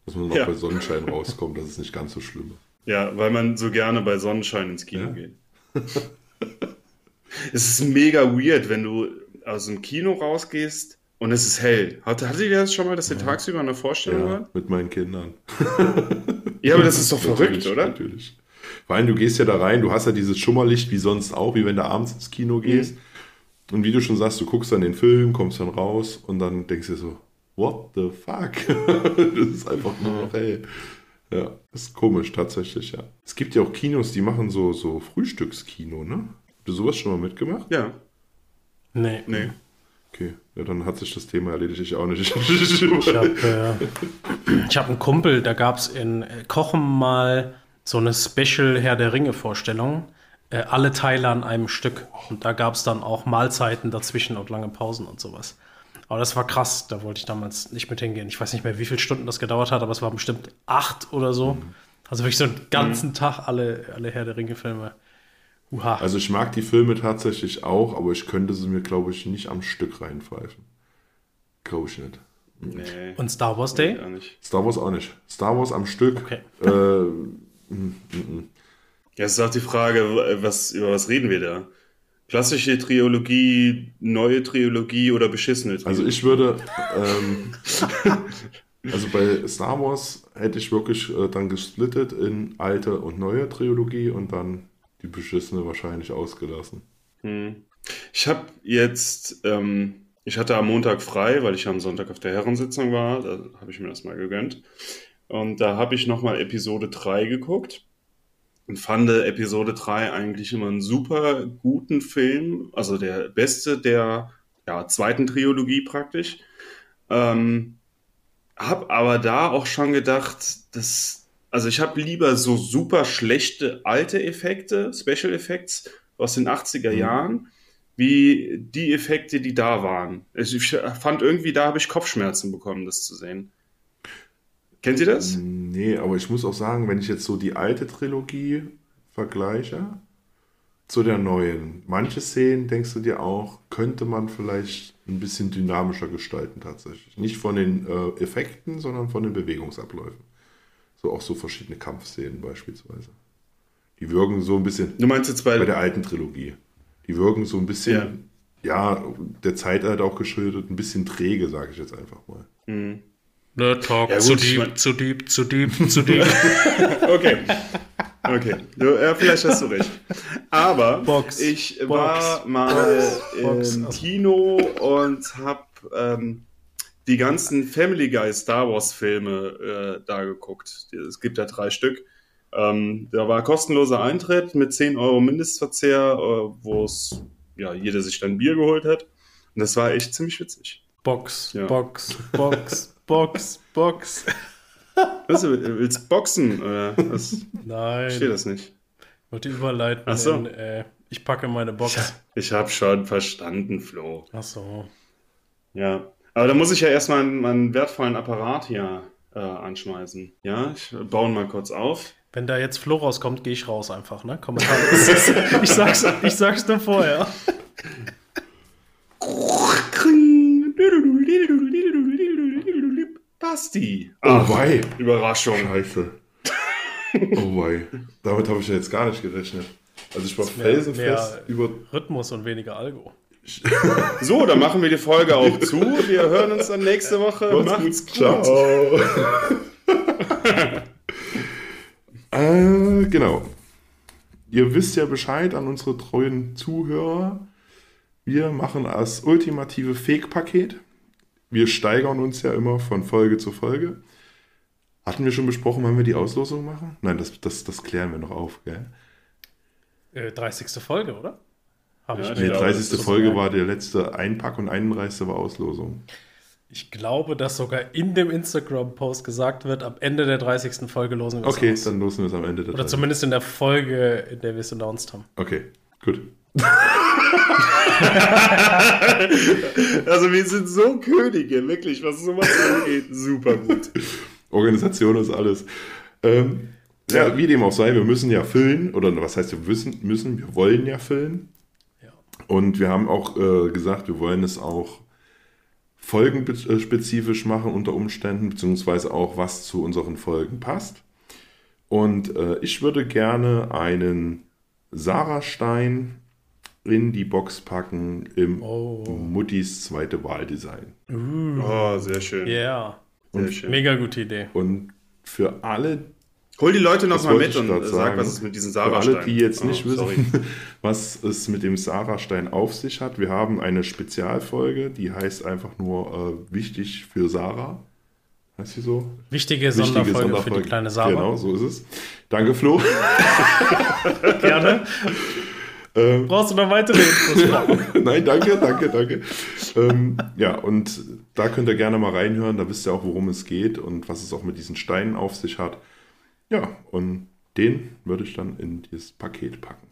Dass man noch ja. bei Sonnenschein rauskommt, das ist nicht ganz so schlimm. Ja, weil man so gerne bei Sonnenschein ins Kino ja? geht. es ist mega weird, wenn du aus dem Kino rausgehst und es ist hell. Hatte, hattet ihr das schon mal, dass ihr ja. tagsüber eine Vorstellung ja, wart? Mit meinen Kindern. ja, aber das ist doch verrückt, oder? Natürlich. Vor allem, du gehst ja da rein, du hast ja dieses Schummerlicht wie sonst auch, wie wenn du abends ins Kino gehst. Mhm. Und wie du schon sagst, du guckst dann den Film, kommst dann raus und dann denkst du dir so, what the fuck? das ist einfach nur noch hell. Ja, ist komisch tatsächlich, ja. Es gibt ja auch Kinos, die machen so, so Frühstückskino, ne? Hast du sowas schon mal mitgemacht? Ja. Nee. Nee. Okay, ja, dann hat sich das Thema erledigt, ich auch nicht. ich habe äh, hab einen Kumpel, da gab es in Kochen mal so eine Special Herr der Ringe Vorstellung äh, alle Teile an einem Stück. Und da gab es dann auch Mahlzeiten dazwischen und lange Pausen und sowas. Aber das war krass, da wollte ich damals nicht mit hingehen. Ich weiß nicht mehr, wie viele Stunden das gedauert hat, aber es waren bestimmt acht oder so. Mhm. Also wirklich so einen ganzen mhm. Tag alle, alle Herr der Ringe-Filme. Uha. Also ich mag die Filme tatsächlich auch, aber ich könnte sie mir, glaube ich, nicht am Stück reinpfeifen. Glaube ich nicht. Nee. Und Star Wars Day? Star Wars auch nicht. Star Wars am Stück. Okay. Äh, m -m -m. Ja, es ist auch die Frage, was, über was reden wir da? Klassische Trilogie, neue Trilogie oder beschissene Trilogie? Also ich würde, ähm, also bei Star Wars hätte ich wirklich äh, dann gesplittet in alte und neue Trilogie und dann die beschissene wahrscheinlich ausgelassen. Hm. Ich habe jetzt, ähm, ich hatte am Montag frei, weil ich am Sonntag auf der Herrensitzung war, da habe ich mir das mal gegönnt. Und da habe ich nochmal Episode 3 geguckt und fand Episode 3 eigentlich immer einen super guten Film, also der beste der ja, zweiten Trilogie praktisch. Ähm, hab aber da auch schon gedacht, dass Also ich habe lieber so super schlechte alte Effekte, Special Effects aus den 80er mhm. Jahren, wie die Effekte, die da waren. Also ich fand irgendwie, da habe ich Kopfschmerzen bekommen, das zu sehen. Kennt ihr das? Nee, aber ich muss auch sagen, wenn ich jetzt so die alte Trilogie vergleiche zu der neuen, manche Szenen denkst du dir auch, könnte man vielleicht ein bisschen dynamischer gestalten tatsächlich. Nicht von den äh, Effekten, sondern von den Bewegungsabläufen. So auch so verschiedene Kampfszenen beispielsweise. Die wirken so ein bisschen. Du meinst jetzt bei, bei der alten Trilogie. Die wirken so ein bisschen, ja, ja der Zeit halt auch geschuldet, ein bisschen träge, sage ich jetzt einfach mal. Mhm. Nerd Talk, ja, zu, deep, zu deep, zu deep, zu deep. okay. Okay, du, ja, vielleicht hast du recht. Aber Box, ich Box, war mal Box, im Kino und habe ähm, die ganzen Family Guy Star Wars Filme äh, da geguckt. Es gibt ja drei Stück. Ähm, da war kostenloser Eintritt mit 10 Euro Mindestverzehr, äh, wo es ja jeder sich dann Bier geholt hat. Und das war echt ziemlich witzig. Box, ja. Box, Box, Box, Box. Was, willst du boxen? Oder was? Nein. Ich verstehe das nicht. Ich wollte überleiten. Ach so. In, äh, ich packe meine Box. Ich habe schon verstanden, Flo. Ach so. Ja. Aber da muss ich ja erstmal meinen, meinen wertvollen Apparat hier äh, anschmeißen. Ja, ich baue ihn mal kurz auf. Wenn da jetzt Flo rauskommt, gehe ich raus einfach, ne? Kommentar. ich, sag's, ich sag's nur vorher. Basti. Oh wei. Überraschung. Scheiße. Oh wei. Damit habe ich ja jetzt gar nicht gerechnet. Also ich war felsenfest über... Rhythmus und weniger Algo. So, dann machen wir die Folge auch zu. Wir hören uns dann nächste Woche. Macht's, Macht's gut. Ciao. äh, genau. Ihr wisst ja Bescheid an unsere treuen Zuhörer. Wir machen das ultimative Fake-Paket wir steigern uns ja immer von Folge zu Folge. Hatten wir schon besprochen, wann wir die Auslosung machen? Nein, das, das, das klären wir noch auf, gell? Äh, 30. Folge, oder? Hab ja, ich nee, 30. Folge war der letzte Einpack und 31. war Auslosung. Ich glaube, dass sogar in dem Instagram-Post gesagt wird, am Ende der 30. Folge losen wir es Okay, aus. dann losen wir es am Ende der Oder 30. zumindest in der Folge, in der wir es announced haben. Okay, gut. also wir sind so Könige, wirklich, was sowas angeht. Super gut. Organisation ist alles. Ähm, ja, wie dem auch sei, wir müssen ja füllen, oder was heißt wir müssen, müssen wir wollen ja füllen. Ja. Und wir haben auch äh, gesagt, wir wollen es auch folgenspezifisch machen unter Umständen, beziehungsweise auch was zu unseren Folgen passt. Und äh, ich würde gerne einen Sarah Stein in die Box packen im oh. Muttis zweite Wahldesign. Uh. Oh, sehr schön. Ja, yeah. sehr schön. Mega gute Idee. Und für alle, Hol die Leute noch mal mit und sag, sagen, was es mit diesem Sarah-Stein Für alle, die jetzt nicht oh, wissen, was es mit dem Sarah-Stein auf sich hat, wir haben eine Spezialfolge, die heißt einfach nur äh, Wichtig für Sarah. Heißt sie so? Wichtige, Wichtige Sonderfolge, Sonderfolge, für die kleine Sarah. Genau, so ist es. Danke, Flo. Gerne. Ähm, Brauchst du noch weitere Infos? Nein, danke, danke, danke. ähm, ja, und da könnt ihr gerne mal reinhören, da wisst ihr auch, worum es geht und was es auch mit diesen Steinen auf sich hat. Ja, und den würde ich dann in dieses Paket packen.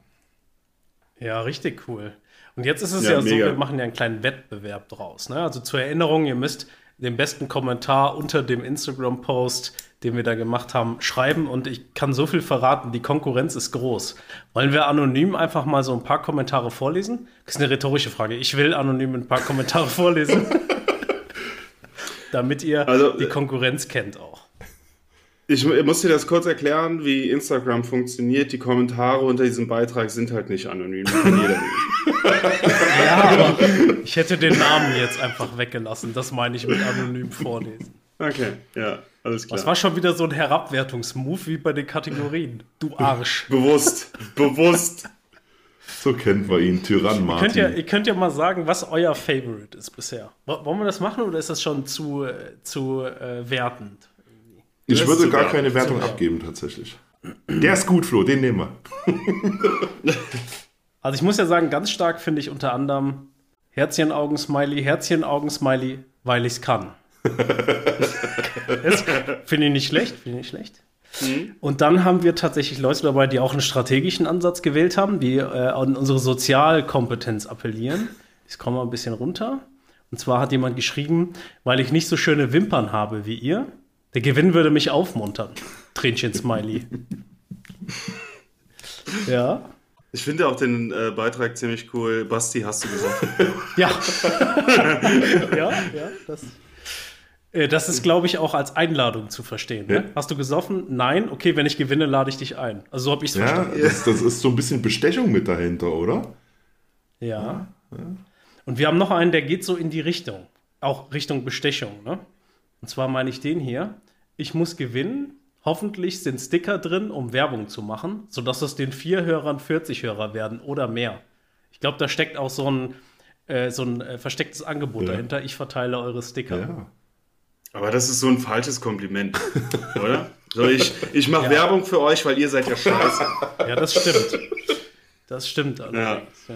Ja, richtig cool. Und jetzt ist es ja, ja so, wir machen ja einen kleinen Wettbewerb draus. Ne? Also zur Erinnerung, ihr müsst den besten Kommentar unter dem Instagram-Post den wir da gemacht haben, schreiben. Und ich kann so viel verraten, die Konkurrenz ist groß. Wollen wir anonym einfach mal so ein paar Kommentare vorlesen? Das ist eine rhetorische Frage. Ich will anonym ein paar Kommentare vorlesen. Damit ihr also, die Konkurrenz kennt auch. Ich muss dir das kurz erklären, wie Instagram funktioniert. Die Kommentare unter diesem Beitrag sind halt nicht anonym. ja, aber ich hätte den Namen jetzt einfach weggelassen. Das meine ich mit anonym vorlesen. Okay, ja, alles klar. Das war schon wieder so ein Herabwertungsmove wie bei den Kategorien. Du Arsch. bewusst, bewusst. So kennt man ihn, Tyrann Martin. Ihr könnt, ja, ihr könnt ja mal sagen, was euer Favorite ist bisher. Wollen wir das machen oder ist das schon zu, zu äh, wertend? Ich das würde gar werten. keine Wertung abgeben, tatsächlich. Der ist gut, Flo, den nehmen wir. also ich muss ja sagen, ganz stark finde ich unter anderem Herzchen-Augen-Smiley, Herzchen-Augen-Smiley, weil ich es kann. Finde ich nicht schlecht, finde ich nicht schlecht. Mhm. Und dann haben wir tatsächlich Leute dabei, die auch einen strategischen Ansatz gewählt haben, die äh, an unsere Sozialkompetenz appellieren. Ich komme mal ein bisschen runter. Und zwar hat jemand geschrieben, weil ich nicht so schöne Wimpern habe wie ihr, der Gewinn würde mich aufmuntern. Tränchen Smiley. ja. Ich finde auch den äh, Beitrag ziemlich cool. Basti, hast du gesagt? ja. ja, ja, das. Äh, das ist, glaube ich, auch als Einladung zu verstehen. Ne? Ja. Hast du gesoffen? Nein. Okay, wenn ich gewinne, lade ich dich ein. Also so habe ich es ja, verstanden. Das, das ist so ein bisschen Bestechung mit dahinter, oder? Ja. ja. Und wir haben noch einen, der geht so in die Richtung. Auch Richtung Bestechung. Ne? Und zwar meine ich den hier. Ich muss gewinnen. Hoffentlich sind Sticker drin, um Werbung zu machen, sodass es den vier Hörern 40 Hörer werden oder mehr. Ich glaube, da steckt auch so ein, äh, so ein äh, verstecktes Angebot dahinter. Ich verteile eure Sticker. Ja. Aber das ist so ein falsches Kompliment, oder? So, ich ich mache ja. Werbung für euch, weil ihr seid ja scheiße. Ja, das stimmt. Das stimmt allerdings, ja.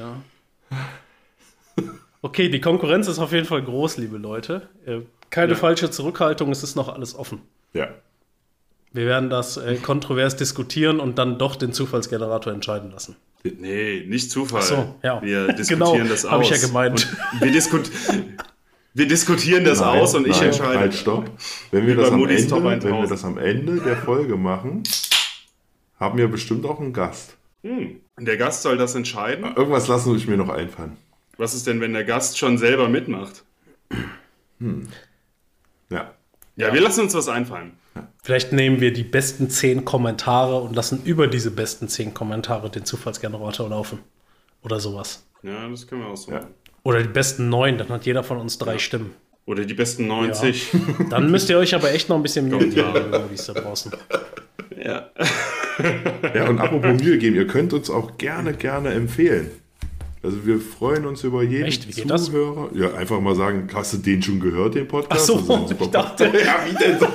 ja. Okay, die Konkurrenz ist auf jeden Fall groß, liebe Leute. Äh, keine ja. falsche Zurückhaltung, es ist noch alles offen. Ja. Wir werden das äh, kontrovers diskutieren und dann doch den Zufallsgenerator entscheiden lassen. Nee, nicht Zufall. Ach so, ja. Wir diskutieren genau, das aus. Habe ich ja gemeint. wir, diskut wir, diskutieren das nein, aus und nein, ich entscheide. Halt, stopp. Wenn wir, das am, Ende, wenn wir das am Ende der Folge machen, haben wir bestimmt auch einen Gast. Hm. Der Gast soll das entscheiden? Irgendwas lassen ich mir noch einfallen. Was ist denn, wenn der Gast schon selber mitmacht? Hm. Ja. Ja, wir lassen uns was einfallen. Vielleicht nehmen wir die besten zehn Kommentare und lassen über diese besten zehn Kommentare den Zufallsgenerator laufen. Oder sowas. Ja, das können wir auch so ja. Oder die besten neun, dann hat jeder von uns drei ja. Stimmen. Oder die besten 90. Ja. Dann müsst ihr euch aber echt noch ein bisschen Mühe geben, wie es da draußen. Ja. ja, und apropos Mühe geben, ihr könnt uns auch gerne, gerne empfehlen. Also wir freuen uns über jeden Echt? Wie geht Zuhörer. Das? Ja, einfach mal sagen, hast du den schon gehört, den Podcast? Ach so, ich dachte, ja, wie denn so?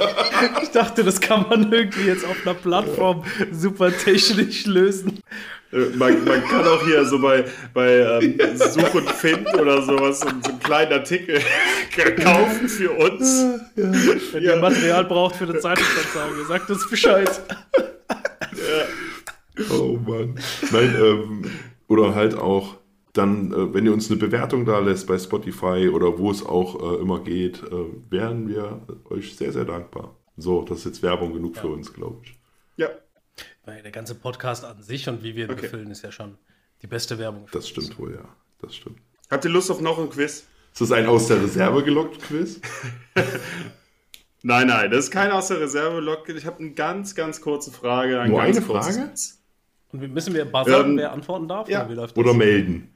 ich dachte, das kann man irgendwie jetzt auf einer Plattform super technisch lösen. Äh, man, man kann auch hier so bei, bei ähm, Such und Find oder sowas so, so einen kleinen Artikel kaufen für uns. Ja. Wenn ja. ihr Material braucht für eine Zeitungsanzeige, sagt uns Bescheid. Ja. Oh Mann. Nein, ähm, oder halt auch dann, äh, wenn ihr uns eine Bewertung da lässt bei Spotify oder wo es auch äh, immer geht, äh, wären wir euch sehr, sehr dankbar. So, das ist jetzt Werbung genug ja. für uns, glaube ich. Ja. Weil der ganze Podcast an sich und wie wir ihn okay. befüllen, ist ja schon die beste Werbung. das stimmt uns. wohl, ja. Das stimmt. Habt ihr Lust auf noch ein Quiz? Ist das ein aus der Reserve gelockt Quiz? nein, nein, das ist kein aus der Reserve gelockt. Ich habe eine ganz, ganz kurze Frage. Ein Nur eine Frage? Und müssen wir buzzern, ähm, wer antworten darf? Ja. Oder, oder melden?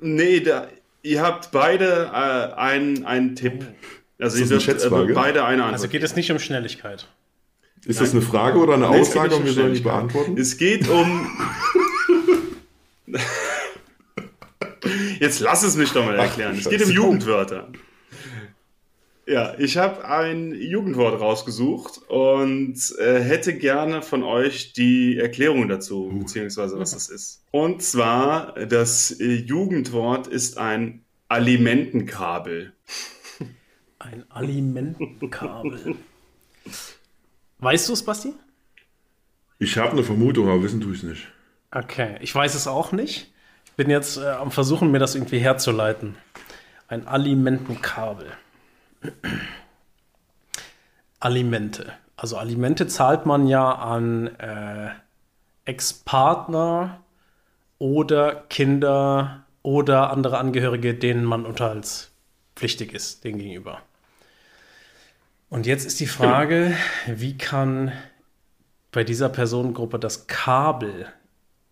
nee, da, ihr habt beide äh, einen, einen Tipp. Also ihr dürft äh, beide eine Antwort. Also geht es nicht um Schnelligkeit. Ist Nein. das eine Frage oder eine nee, Aussage und wir sollen nicht beantworten? Es geht um. Jetzt lass es mich doch mal erklären. Ach, es geht um Jugendwörter. Ja, ich habe ein Jugendwort rausgesucht und äh, hätte gerne von euch die Erklärung dazu, uh. beziehungsweise was es ist. Und zwar, das äh, Jugendwort ist ein Alimentenkabel. Ein Alimentenkabel. weißt du es, Basti? Ich habe eine Vermutung, aber wissen tue ich es nicht. Okay, ich weiß es auch nicht. Ich bin jetzt äh, am Versuchen, mir das irgendwie herzuleiten. Ein Alimentenkabel. Alimente. Also Alimente zahlt man ja an äh, Ex-Partner oder Kinder oder andere Angehörige, denen man unterhaltspflichtig ist, denen gegenüber. Und jetzt ist die Frage, wie kann bei dieser Personengruppe das Kabel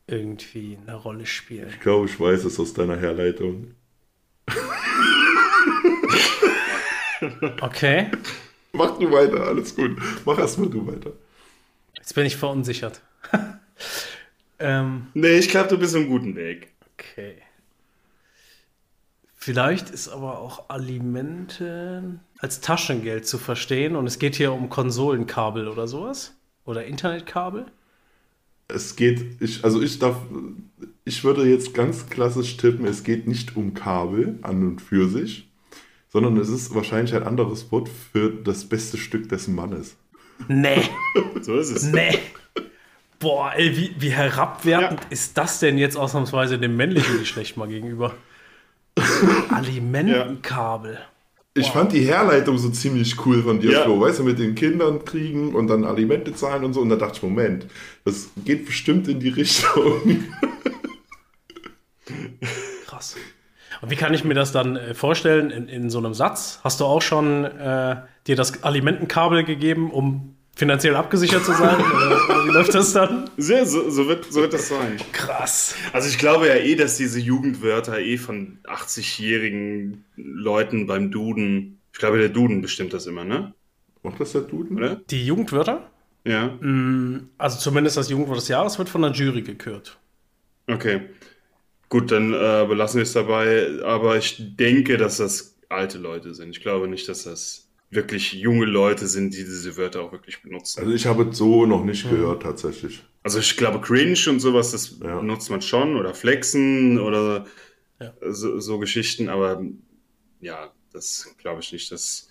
irgendwie eine Rolle spielen? Ich glaube, ich weiß es aus deiner Herleitung. Okay. Mach du weiter, alles gut. Mach erstmal du weiter. Jetzt bin ich verunsichert. ähm, nee, ich glaube, du bist im guten Weg. Okay. Vielleicht ist aber auch Alimente als Taschengeld zu verstehen und es geht hier um Konsolenkabel oder sowas? Oder Internetkabel? Es geht, ich, also ich darf, ich würde jetzt ganz klassisch tippen, es geht nicht um Kabel an und für sich, sondern es ist wahrscheinlich ein anderes Wort für das beste Stück des Mannes. Nee. So ist es. Nee. Boah, ey, wie, wie herabwertend Ja. ist das denn jetzt ausnahmsweise dem männlichen Geschlecht mal gegenüber? Alimentenkabel. Ich fand die Herleitung so ziemlich cool von dir, Ja. Flo. Weißt du, mit den Kindern kriegen und dann Alimente zahlen und so. Und da dachte ich, Moment, das geht bestimmt in die Richtung. Krass. Und wie kann ich mir das dann äh, vorstellen in, in so einem Satz? Hast du auch schon äh, dir das Alimentenkabel gegeben, um finanziell abgesichert zu sein? oder, wie läuft das dann? Sehr, so, so, wird, so wird das sein. Krass. Also ich glaube ja eh, dass diese Jugendwörter eh von 80-jährigen Leuten beim Duden, ich glaube der Duden bestimmt das immer, ne? Macht das der Duden? Oder? Die Jugendwörter? Ja, Also zumindest das Jugendwort des Jahres wird von der Jury gekürt. okay. Gut, dann äh, belassen wir es dabei. Aber ich denke, dass das alte Leute sind. Ich glaube nicht, dass das wirklich junge Leute sind, die diese Wörter auch wirklich benutzen. Also ich habe es so noch nicht gehört, tatsächlich. Also ich glaube, cringe und sowas, das Ja. nutzt man schon. Oder flexen oder Ja. so, so Geschichten. Aber ja, das glaube ich nicht, dass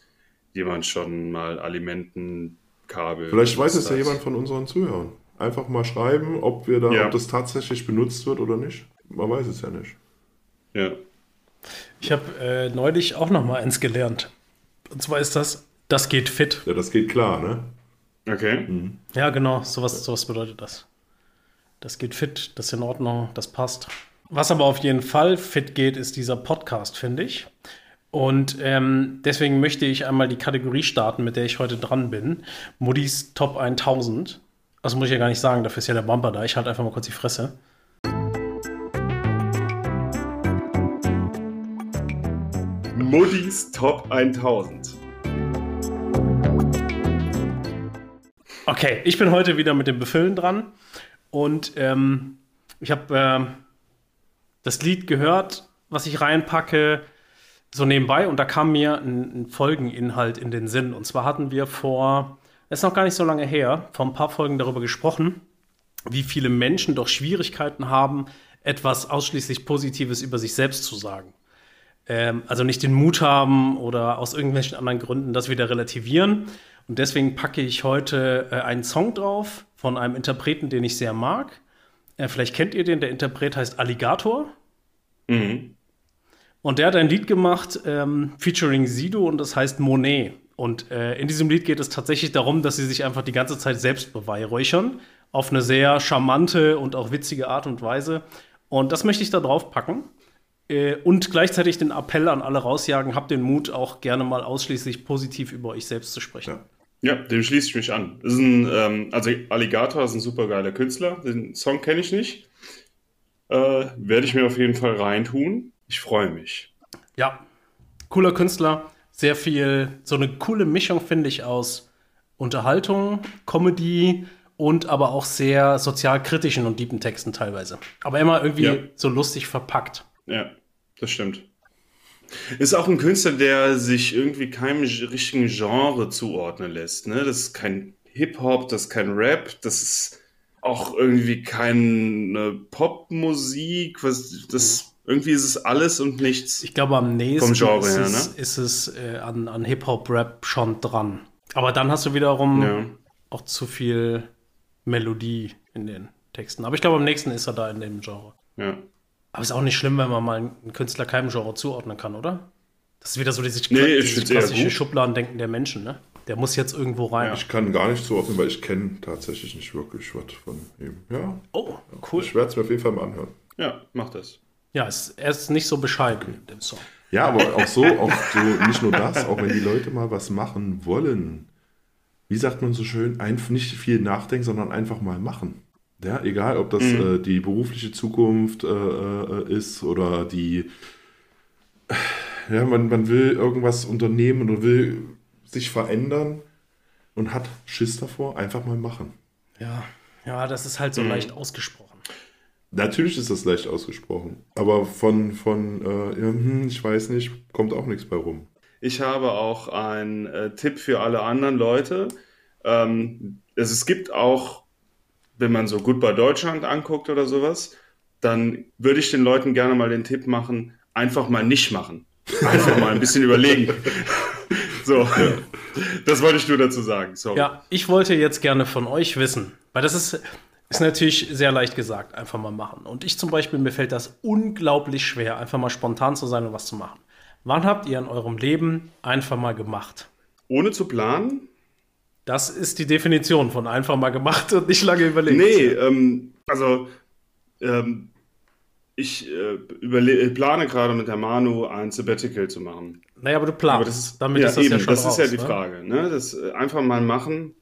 jemand schon mal Alimentenkabel. Vielleicht weiß es benutzt ja jemand von unseren Zuhörern. Einfach mal schreiben, ob wir da, Ja. ob das tatsächlich benutzt wird oder nicht. Man weiß es ja nicht. Ja. Ich habe äh, neulich auch noch mal eins gelernt. Und zwar ist das, das geht fit. Ja, das geht klar, ne? Okay. Ja, genau, sowas, sowas bedeutet das. Das geht fit, das ist in Ordnung, das passt. Was aber auf jeden Fall fit geht, ist dieser Podcast, finde ich. Und ähm, deswegen möchte ich einmal die Kategorie starten, mit der ich heute dran bin. Muddis Top 1000. Das muss ich ja gar nicht sagen, dafür ist ja der Bumper da. Ich halte einfach mal kurz die Fresse. Muddis Top 1000. Okay, ich bin heute wieder mit dem Befüllen dran. Und ähm, ich habe ähm, das Lied gehört, was ich reinpacke, so nebenbei. Und da kam mir ein, ein Folgeninhalt in den Sinn. Und zwar hatten wir vor, das ist noch gar nicht so lange her, vor ein paar Folgen darüber gesprochen, wie viele Menschen doch Schwierigkeiten haben, etwas ausschließlich Positives über sich selbst zu sagen. Ähm, also nicht den Mut haben oder aus irgendwelchen anderen Gründen das wieder relativieren. Und deswegen packe ich heute äh, einen Song drauf von einem Interpreten, den ich sehr mag. Äh, vielleicht kennt ihr den, der Interpret heißt Alligator. Mhm. Und der hat ein Lied gemacht, ähm, featuring Sido, und das heißt Monet. Und äh, in diesem Lied geht es tatsächlich darum, dass sie sich einfach die ganze Zeit selbst beweihräuchern. Auf eine sehr charmante und auch witzige Art und Weise. Und das möchte ich da drauf packen. Äh, und gleichzeitig den Appell an alle rausjagen, habt den Mut, auch gerne mal ausschließlich positiv über euch selbst zu sprechen. Ja. Ja, dem schließe ich mich an. Ist ein, ähm, also Alligator ist ein super geiler Künstler. Den Song kenne ich nicht. Äh, Werde ich mir auf jeden Fall reintun. Ich freue mich. Ja, cooler Künstler, sehr viel, so eine coole Mischung finde ich aus Unterhaltung, Comedy und aber auch sehr sozialkritischen und deepen Texten teilweise. Aber immer irgendwie Ja. so lustig verpackt. Ja, das stimmt. Ist auch ein Künstler, der sich irgendwie keinem richtigen Genre zuordnen lässt. Ne? Das ist kein Hip-Hop, das ist kein Rap, das ist auch irgendwie keine Popmusik. Was, das, irgendwie ist es alles und nichts. Ich glaube, am nächsten Vom Genre ist, her, es, ne? ist es äh, an, an Hip-Hop-Rap schon dran. Aber dann hast du wiederum Ja. auch zu viel Melodie in den Texten. Aber ich glaube, am nächsten ist er da in dem Genre. Ja. Aber ist auch nicht schlimm, wenn man mal einen Künstler keinem Genre zuordnen kann, oder? Das ist wieder so dieses, Nee, dieses klassische. Schubladendenken der Menschen, ne? Der muss jetzt irgendwo rein. Ja. Ich kann gar nicht zuordnen, weil ich kenne tatsächlich nicht wirklich was von ihm. Ja, Oh, cool. ich werde es mir auf jeden Fall mal anhören. ja, mach das. Ja, es, er ist nicht so bescheiden in dem Song. Ja, aber auch so, auch so, nicht nur das, auch wenn die Leute mal was machen wollen. Wie sagt man so schön, einfach nicht viel nachdenken, sondern einfach mal machen. Ja, egal, ob das äh, die berufliche Zukunft äh, äh, ist oder die, ja, man, man will irgendwas unternehmen oder will sich verändern und hat Schiss davor, einfach mal machen. Ja, ja, das ist halt so leicht ausgesprochen. Natürlich ist das leicht ausgesprochen, aber von, von äh, ja, hm, ich weiß nicht, kommt auch nichts bei rum. Ich habe auch einen äh, Tipp für alle anderen Leute. Ähm, es, es gibt auch, wenn man so gut bei Deutschland anguckt oder sowas, dann würde ich den Leuten gerne mal den Tipp machen, einfach mal nicht machen. Einfach mal ein bisschen überlegen. So, das wollte ich nur dazu sagen. Sorry. Ja, ich wollte jetzt gerne von euch wissen, weil das ist, ist natürlich sehr leicht gesagt, einfach mal machen. Und ich zum Beispiel, mir fällt das unglaublich schwer, einfach mal spontan zu sein und was zu machen. Wann habt ihr in eurem Leben einfach mal gemacht? Ohne zu planen? Das ist die Definition von einfach mal gemacht und nicht lange überlegt. Nee, ähm, also ähm, ich äh, plane gerade mit der Manu ein Sabbatical zu machen. Naja, aber du planst. Aber das ist, damit ja, ist das eben, ja schon Das raus, ist ja die ne? Frage. Ne? Das äh, einfach mal machen.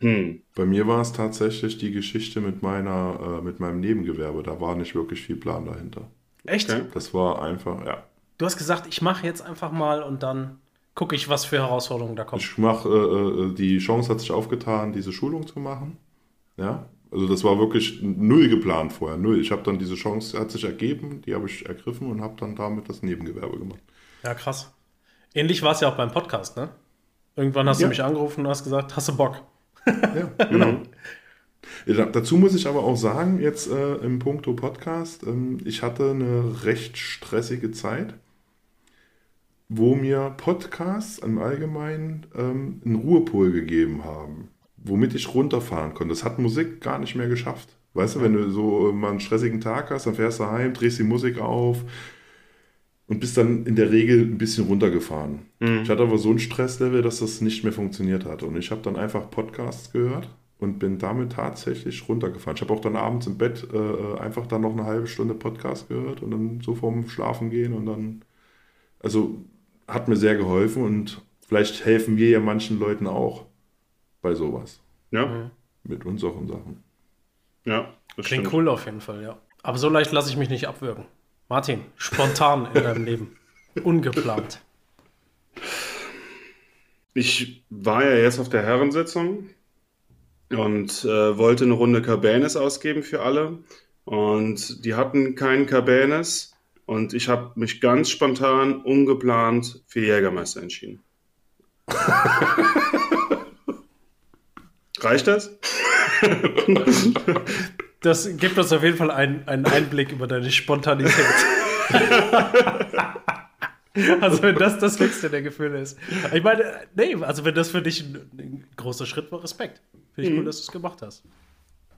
Hm. Bei mir war es tatsächlich die Geschichte mit meiner, äh, mit meinem Nebengewerbe. Da war nicht wirklich viel Plan dahinter. Echt? Okay. Das war einfach, ja. Du hast gesagt, ich mache jetzt einfach mal und dann gucke ich, was für Herausforderungen da kommen. Ich mache, äh, äh, die Chance hat sich aufgetan, diese Schulung zu machen. Ja, also das war wirklich null geplant vorher, null. Ich habe dann diese Chance, hat sich ergeben, die habe ich ergriffen und habe dann damit das Nebengewerbe gemacht. Ja, krass. Ähnlich war es ja auch beim Podcast, ne? Irgendwann hast ja. du mich angerufen und hast gesagt, hast du Bock? Ja, genau. ja, dazu muss ich aber auch sagen, jetzt äh, im Punkto Podcast, ähm, ich hatte eine recht stressige Zeit, wo mir Podcasts im Allgemeinen ähm, einen Ruhepol gegeben haben womit ich runterfahren konnte. Das hat Musik gar nicht mehr geschafft. Weißt du, wenn du so mal einen stressigen Tag hast, dann fährst du heim, drehst die Musik auf und bist dann in der Regel ein bisschen runtergefahren. Mhm. Ich hatte aber so ein Stresslevel, dass das nicht mehr funktioniert hat. Und ich habe dann einfach Podcasts gehört und bin damit tatsächlich runtergefahren. Ich habe auch dann abends im Bett äh, einfach dann noch eine halbe Stunde Podcast gehört und dann so vorm Schlafen gehen und dann, also hat mir sehr geholfen und vielleicht helfen wir ja manchen Leuten auch bei sowas. Ja. Mhm. Mit unseren Sachen. Ja, das Klingt stimmt. cool auf jeden Fall, ja. Aber so leicht lasse ich mich nicht abwürgen. Martin, spontan in deinem Leben. Ungeplant. Ich war ja jetzt auf der Herrensitzung und äh, wollte eine Runde Cabernet ausgeben für alle. Und die hatten keinen Cabernet. Und ich habe mich ganz spontan, ungeplant für Jägermeister entschieden. Reicht das? Das gibt uns auf jeden Fall einen, einen Einblick über deine Spontanität. also wenn das das höchste der Gefühle ist. Ich meine, nee, also wenn das für dich ein, ein großer Schritt war, Respekt. Finde ich mhm. cool, dass du es gemacht hast.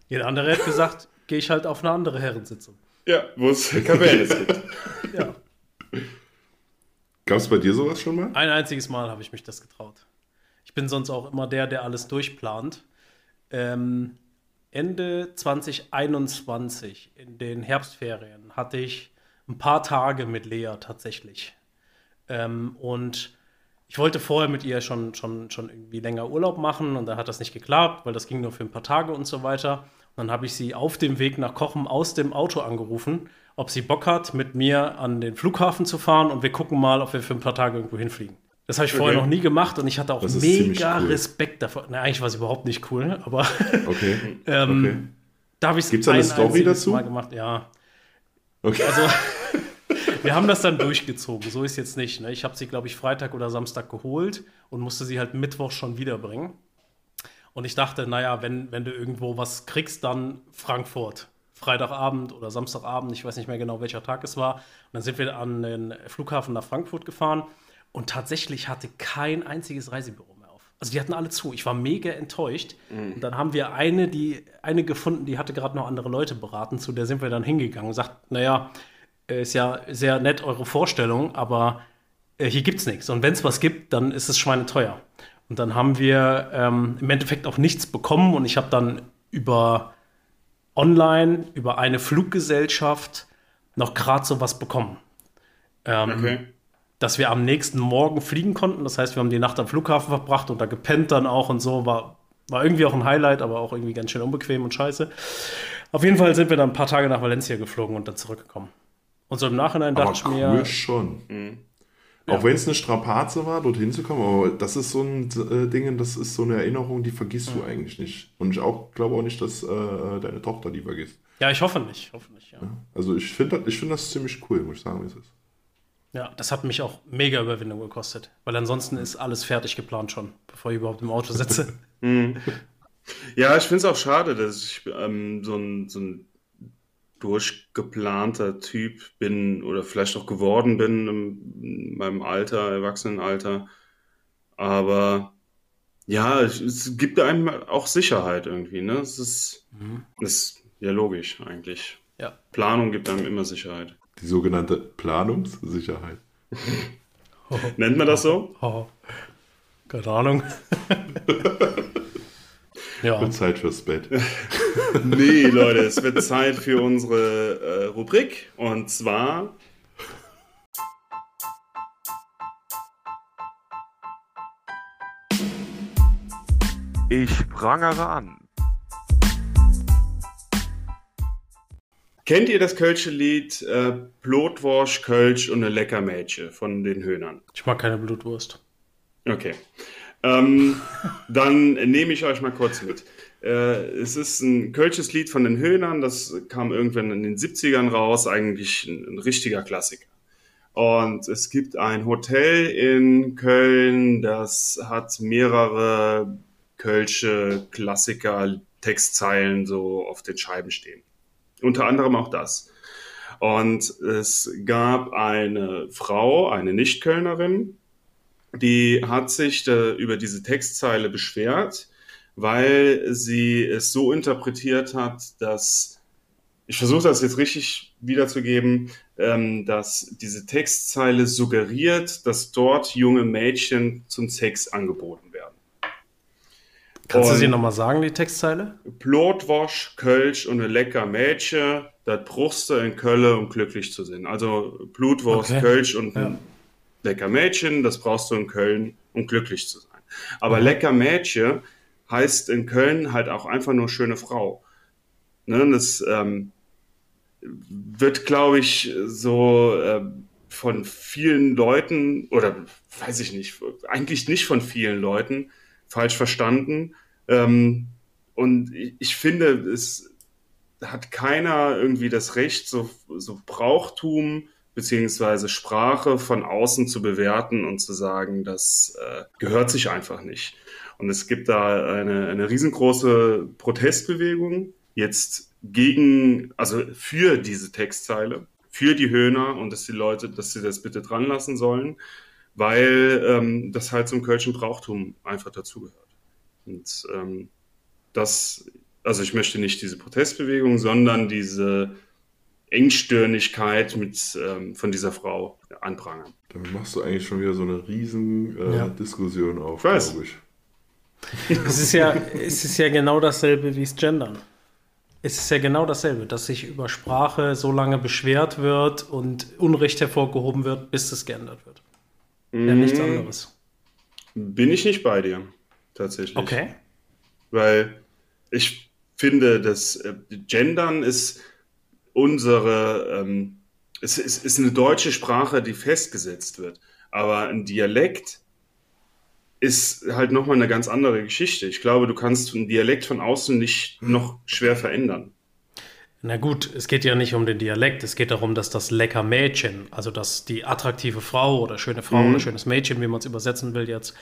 Jeder andere hätte gesagt, gehe ich halt auf eine andere Herrensitzung. Ja, wo es Kabellen gibt. ja. Gab es bei dir sowas schon mal? Ein einziges Mal habe ich mich das getraut. Ich bin sonst auch immer der, der alles durchplant ähm, Ende 2021 in den Herbstferien hatte ich ein paar Tage mit Lea tatsächlich. Ähm, und ich wollte vorher mit ihr schon, schon, schon irgendwie länger Urlaub machen und dann hat das nicht geklappt, weil das ging nur für ein paar Tage und so weiter. Dann habe ich sie auf dem Weg nach Kochen aus dem Auto angerufen, ob sie Bock hat, mit mir an den Flughafen zu fahren und wir gucken mal, ob wir für ein paar Tage irgendwo hinfliegen. Das habe ich vorher noch nie gemacht und ich hatte auch mega cool. Respekt davor. Na, eigentlich war es überhaupt nicht cool, aber okay. ähm, okay. da habe ich es Gibt es eine Story dazu? Mal gemacht. Ja. Okay. Also, wir haben das dann durchgezogen. So ist jetzt nicht. Ne? Ich habe sie, glaube ich, Freitag oder Samstag geholt und musste sie halt Mittwoch schon wiederbringen. Und ich dachte, naja, wenn, wenn du irgendwo was kriegst, dann Frankfurt. Freitagabend oder Samstagabend, ich weiß nicht mehr genau, welcher Tag es war. Und dann sind wir an den Flughafen nach Frankfurt gefahren und tatsächlich hatte kein einziges Reisebüro mehr auf. Also die hatten alle zu. Ich war mega enttäuscht. Mhm. Und dann haben wir eine, die, eine gefunden, die hatte gerade noch andere Leute beraten, zu der sind wir dann hingegangen und sagt, naja, äh, ist ja sehr nett eure Vorstellung, aber äh, hier gibt's nichts. Und wenn es was gibt, dann ist es schweineteuer. Und dann haben wir ähm, im Endeffekt auch nichts bekommen und ich habe dann über online, über eine Fluggesellschaft noch gerade so was bekommen. Ähm, okay dass wir am nächsten Morgen fliegen konnten. Das heißt, wir haben die Nacht am Flughafen verbracht und da gepennt dann auch und so. War, war irgendwie auch ein Highlight, aber auch irgendwie ganz schön unbequem und scheiße. Auf jeden Fall sind wir dann ein paar Tage nach Valencia geflogen und dann zurückgekommen. Und so im Nachhinein dachte ich mir. Cool schon. Mhm. Auch ja. wenn es eine Strapaze war, dorthin zu kommen, aber das ist so ein äh, Ding, das ist so eine Erinnerung, die vergisst ja. du eigentlich nicht. Und ich auch glaube auch nicht, dass äh, deine Tochter die vergisst. Ja, ich hoffe nicht. Hoffe nicht ja. Ja. Also ich finde ich find das ziemlich cool, muss ich sagen, wie es ist. Ja, das hat mich auch mega Überwindung gekostet, weil ansonsten ist alles fertig geplant schon, bevor ich überhaupt im Auto sitze. Mhm. ja, ich finde es auch schade, dass ich ähm, so, ein, so ein durchgeplanter Typ bin oder vielleicht auch geworden bin in meinem Alter, Erwachsenenalter. Aber ja, es gibt einem auch Sicherheit irgendwie. Ne? Es ist, mhm. ist ja logisch eigentlich. Ja. Planung gibt einem immer Sicherheit. Die sogenannte Planungssicherheit. Nennt man das so? Keine Ahnung. ja. Wird Zeit fürs Bett. nee, Leute, es wird Zeit für unsere äh, Rubrik. Und zwar Ich prangere an. Kennt ihr das Kölsche Lied äh, Blutwurst, Kölsch und eine lecker Mädchen von den Höhnern? Ich mag keine Blutwurst. Okay. Ähm, dann nehme ich euch mal kurz mit. Äh, es ist ein Kölsches Lied von den Höhnern, das kam irgendwann in den 70ern raus, eigentlich ein, ein richtiger Klassiker. Und es gibt ein Hotel in Köln, das hat mehrere Kölsche Klassiker, Textzeilen so auf den Scheiben stehen. Unter anderem auch das. Und es gab eine Frau, eine Nicht-Kölnerin, die hat sich äh, über diese Textzeile beschwert, weil sie es so interpretiert hat, dass, ich versuche das jetzt richtig wiederzugeben, ähm, dass diese Textzeile suggeriert, dass dort junge Mädchen zum Sex angeboten Kannst und du sie nochmal sagen, die Textzeile? Blutwasch, Kölsch und ein lecker Mädchen, das bruchste in Kölle, um glücklich zu sein. Also Blutwurst, okay. Kölsch und ja. Lecker Mädchen, das brauchst du in Köln, um glücklich zu sein. Aber mhm. lecker Mädchen heißt in Köln halt auch einfach nur schöne Frau. Ne, das ähm, wird, glaube ich, so äh, von vielen Leuten, oder weiß ich nicht, eigentlich nicht von vielen Leuten, falsch verstanden. Ähm, und ich, ich finde, es hat keiner irgendwie das Recht, so, so Brauchtum beziehungsweise Sprache von außen zu bewerten und zu sagen, das äh, gehört sich einfach nicht. Und es gibt da eine, eine riesengroße Protestbewegung jetzt gegen, also für diese Textzeile, für die Höhner und dass die Leute, dass sie das bitte dran lassen sollen, weil ähm, das halt zum kölschen Brauchtum einfach dazugehört. Und ähm, das, also ich möchte nicht diese Protestbewegung, sondern diese Engstirnigkeit mit, ähm, von dieser Frau anprangern. Damit machst du eigentlich schon wieder so eine riesen äh, ja. Diskussion auf, glaube ich. es ist, ja, es ist ja genau dasselbe wie es Gendern. Es ist ja genau dasselbe, dass sich über Sprache so lange beschwert wird und Unrecht hervorgehoben wird, bis es geändert wird. Mhm. Ja, nichts anderes. Bin ich nicht bei dir tatsächlich. Okay. Weil ich finde, dass äh, Gendern ist unsere, ähm, es ist, ist eine deutsche Sprache, die festgesetzt wird. Aber ein Dialekt ist halt nochmal eine ganz andere Geschichte. Ich glaube, du kannst einen Dialekt von außen nicht noch schwer verändern. Na gut, es geht ja nicht um den Dialekt, es geht darum, dass das lecker Mädchen, also dass die attraktive Frau oder schöne Frau mhm. oder schönes Mädchen, wie man es übersetzen will jetzt,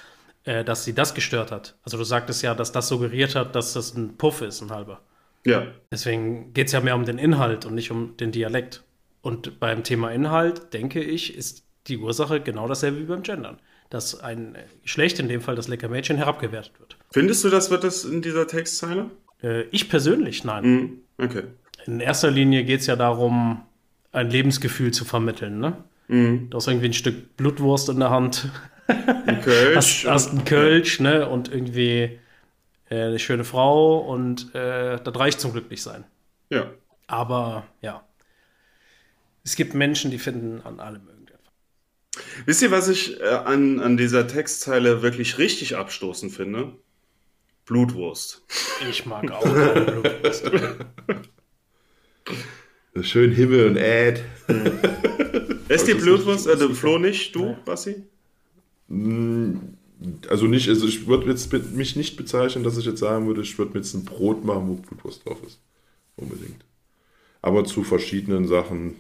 äh, dass sie das gestört hat. Also du sagtest ja, dass das suggeriert hat, dass das ein Puff ist, ein halber. Ja. Deswegen geht es ja mehr um den Inhalt und nicht um den Dialekt. Und beim Thema Inhalt, denke ich, ist die Ursache genau dasselbe wie beim Gendern. Dass ein Geschlecht, in dem Fall das lecker Mädchen, herabgewertet wird. Findest du, das wird das in dieser Textzeile? Äh, ich persönlich, nein. Mm, okay. In erster Linie geht es ja darum, ein Lebensgefühl zu vermitteln. Ne? Mm. Du hast irgendwie ein Stück Blutwurst in der Hand ein Kölsch. hast, hast einen Kölsch, ne? Und irgendwie äh, eine schöne Frau und äh, das reicht zum Glücklichsein. Ja. Aber ja. Es gibt Menschen, die finden an allem irgendetwas. Wisst ihr, was ich äh, an, an dieser Textzeile wirklich richtig abstoßend finde? Blutwurst. Ich mag auch Blutwurst. Schön Himmel und Äd. Ist die Blutwurst, äh, Flo nicht, du, Bassi? Mm, also nicht, also ich würde jetzt mich nicht bezeichnen, dass ich jetzt sagen würde, ich würde mir jetzt ein Brot machen, wo Blutwurst drauf ist. Unbedingt. Aber zu verschiedenen Sachen,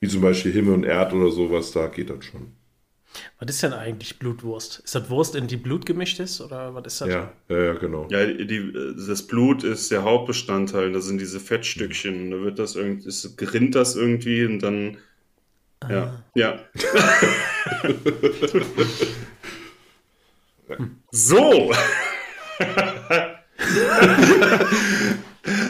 wie zum Beispiel Himmel und Erd oder sowas, da geht das schon. Was ist denn eigentlich Blutwurst? Ist das Wurst, in die Blut gemischt ist? Oder was ist das? Ja, ja, ja genau. Ja, die, das Blut ist der Hauptbestandteil. Das sind diese Fettstückchen. Da wird das irgendwie, es gerinnt das irgendwie und dann ja. Ja. So.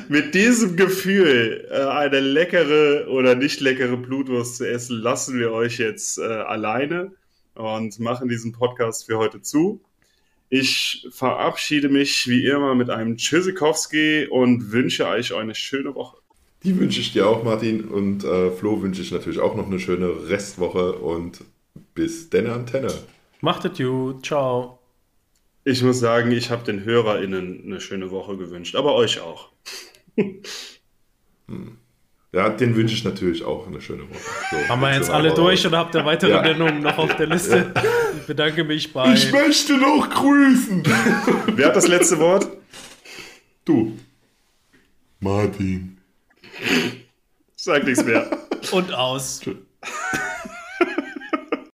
Mit diesem Gefühl, äh, eine leckere oder nicht leckere Blutwurst zu essen, lassen wir euch jetzt äh, alleine und machen diesen Podcast für heute zu. Ich verabschiede mich wie immer mit einem Tschüssikowski und wünsche euch eine schöne Woche. Die wünsche ich dir auch, Martin. Und äh, Flo wünsche ich natürlich auch noch eine schöne Restwoche und bis denne Antenne. Macht es gut. Ciao. Ich muss sagen, ich habe den HörerInnen eine schöne Woche gewünscht, aber euch auch. Ja, den wünsche ich natürlich auch eine schöne Woche. So, Haben wir jetzt alle durch oder habt ihr weitere Ja. Nennungen noch auf der Liste? Ich bedanke mich bei. Ich möchte noch grüßen. Wer hat das letzte Wort? Du. Martin. Sag nichts mehr. und aus. Tschüss.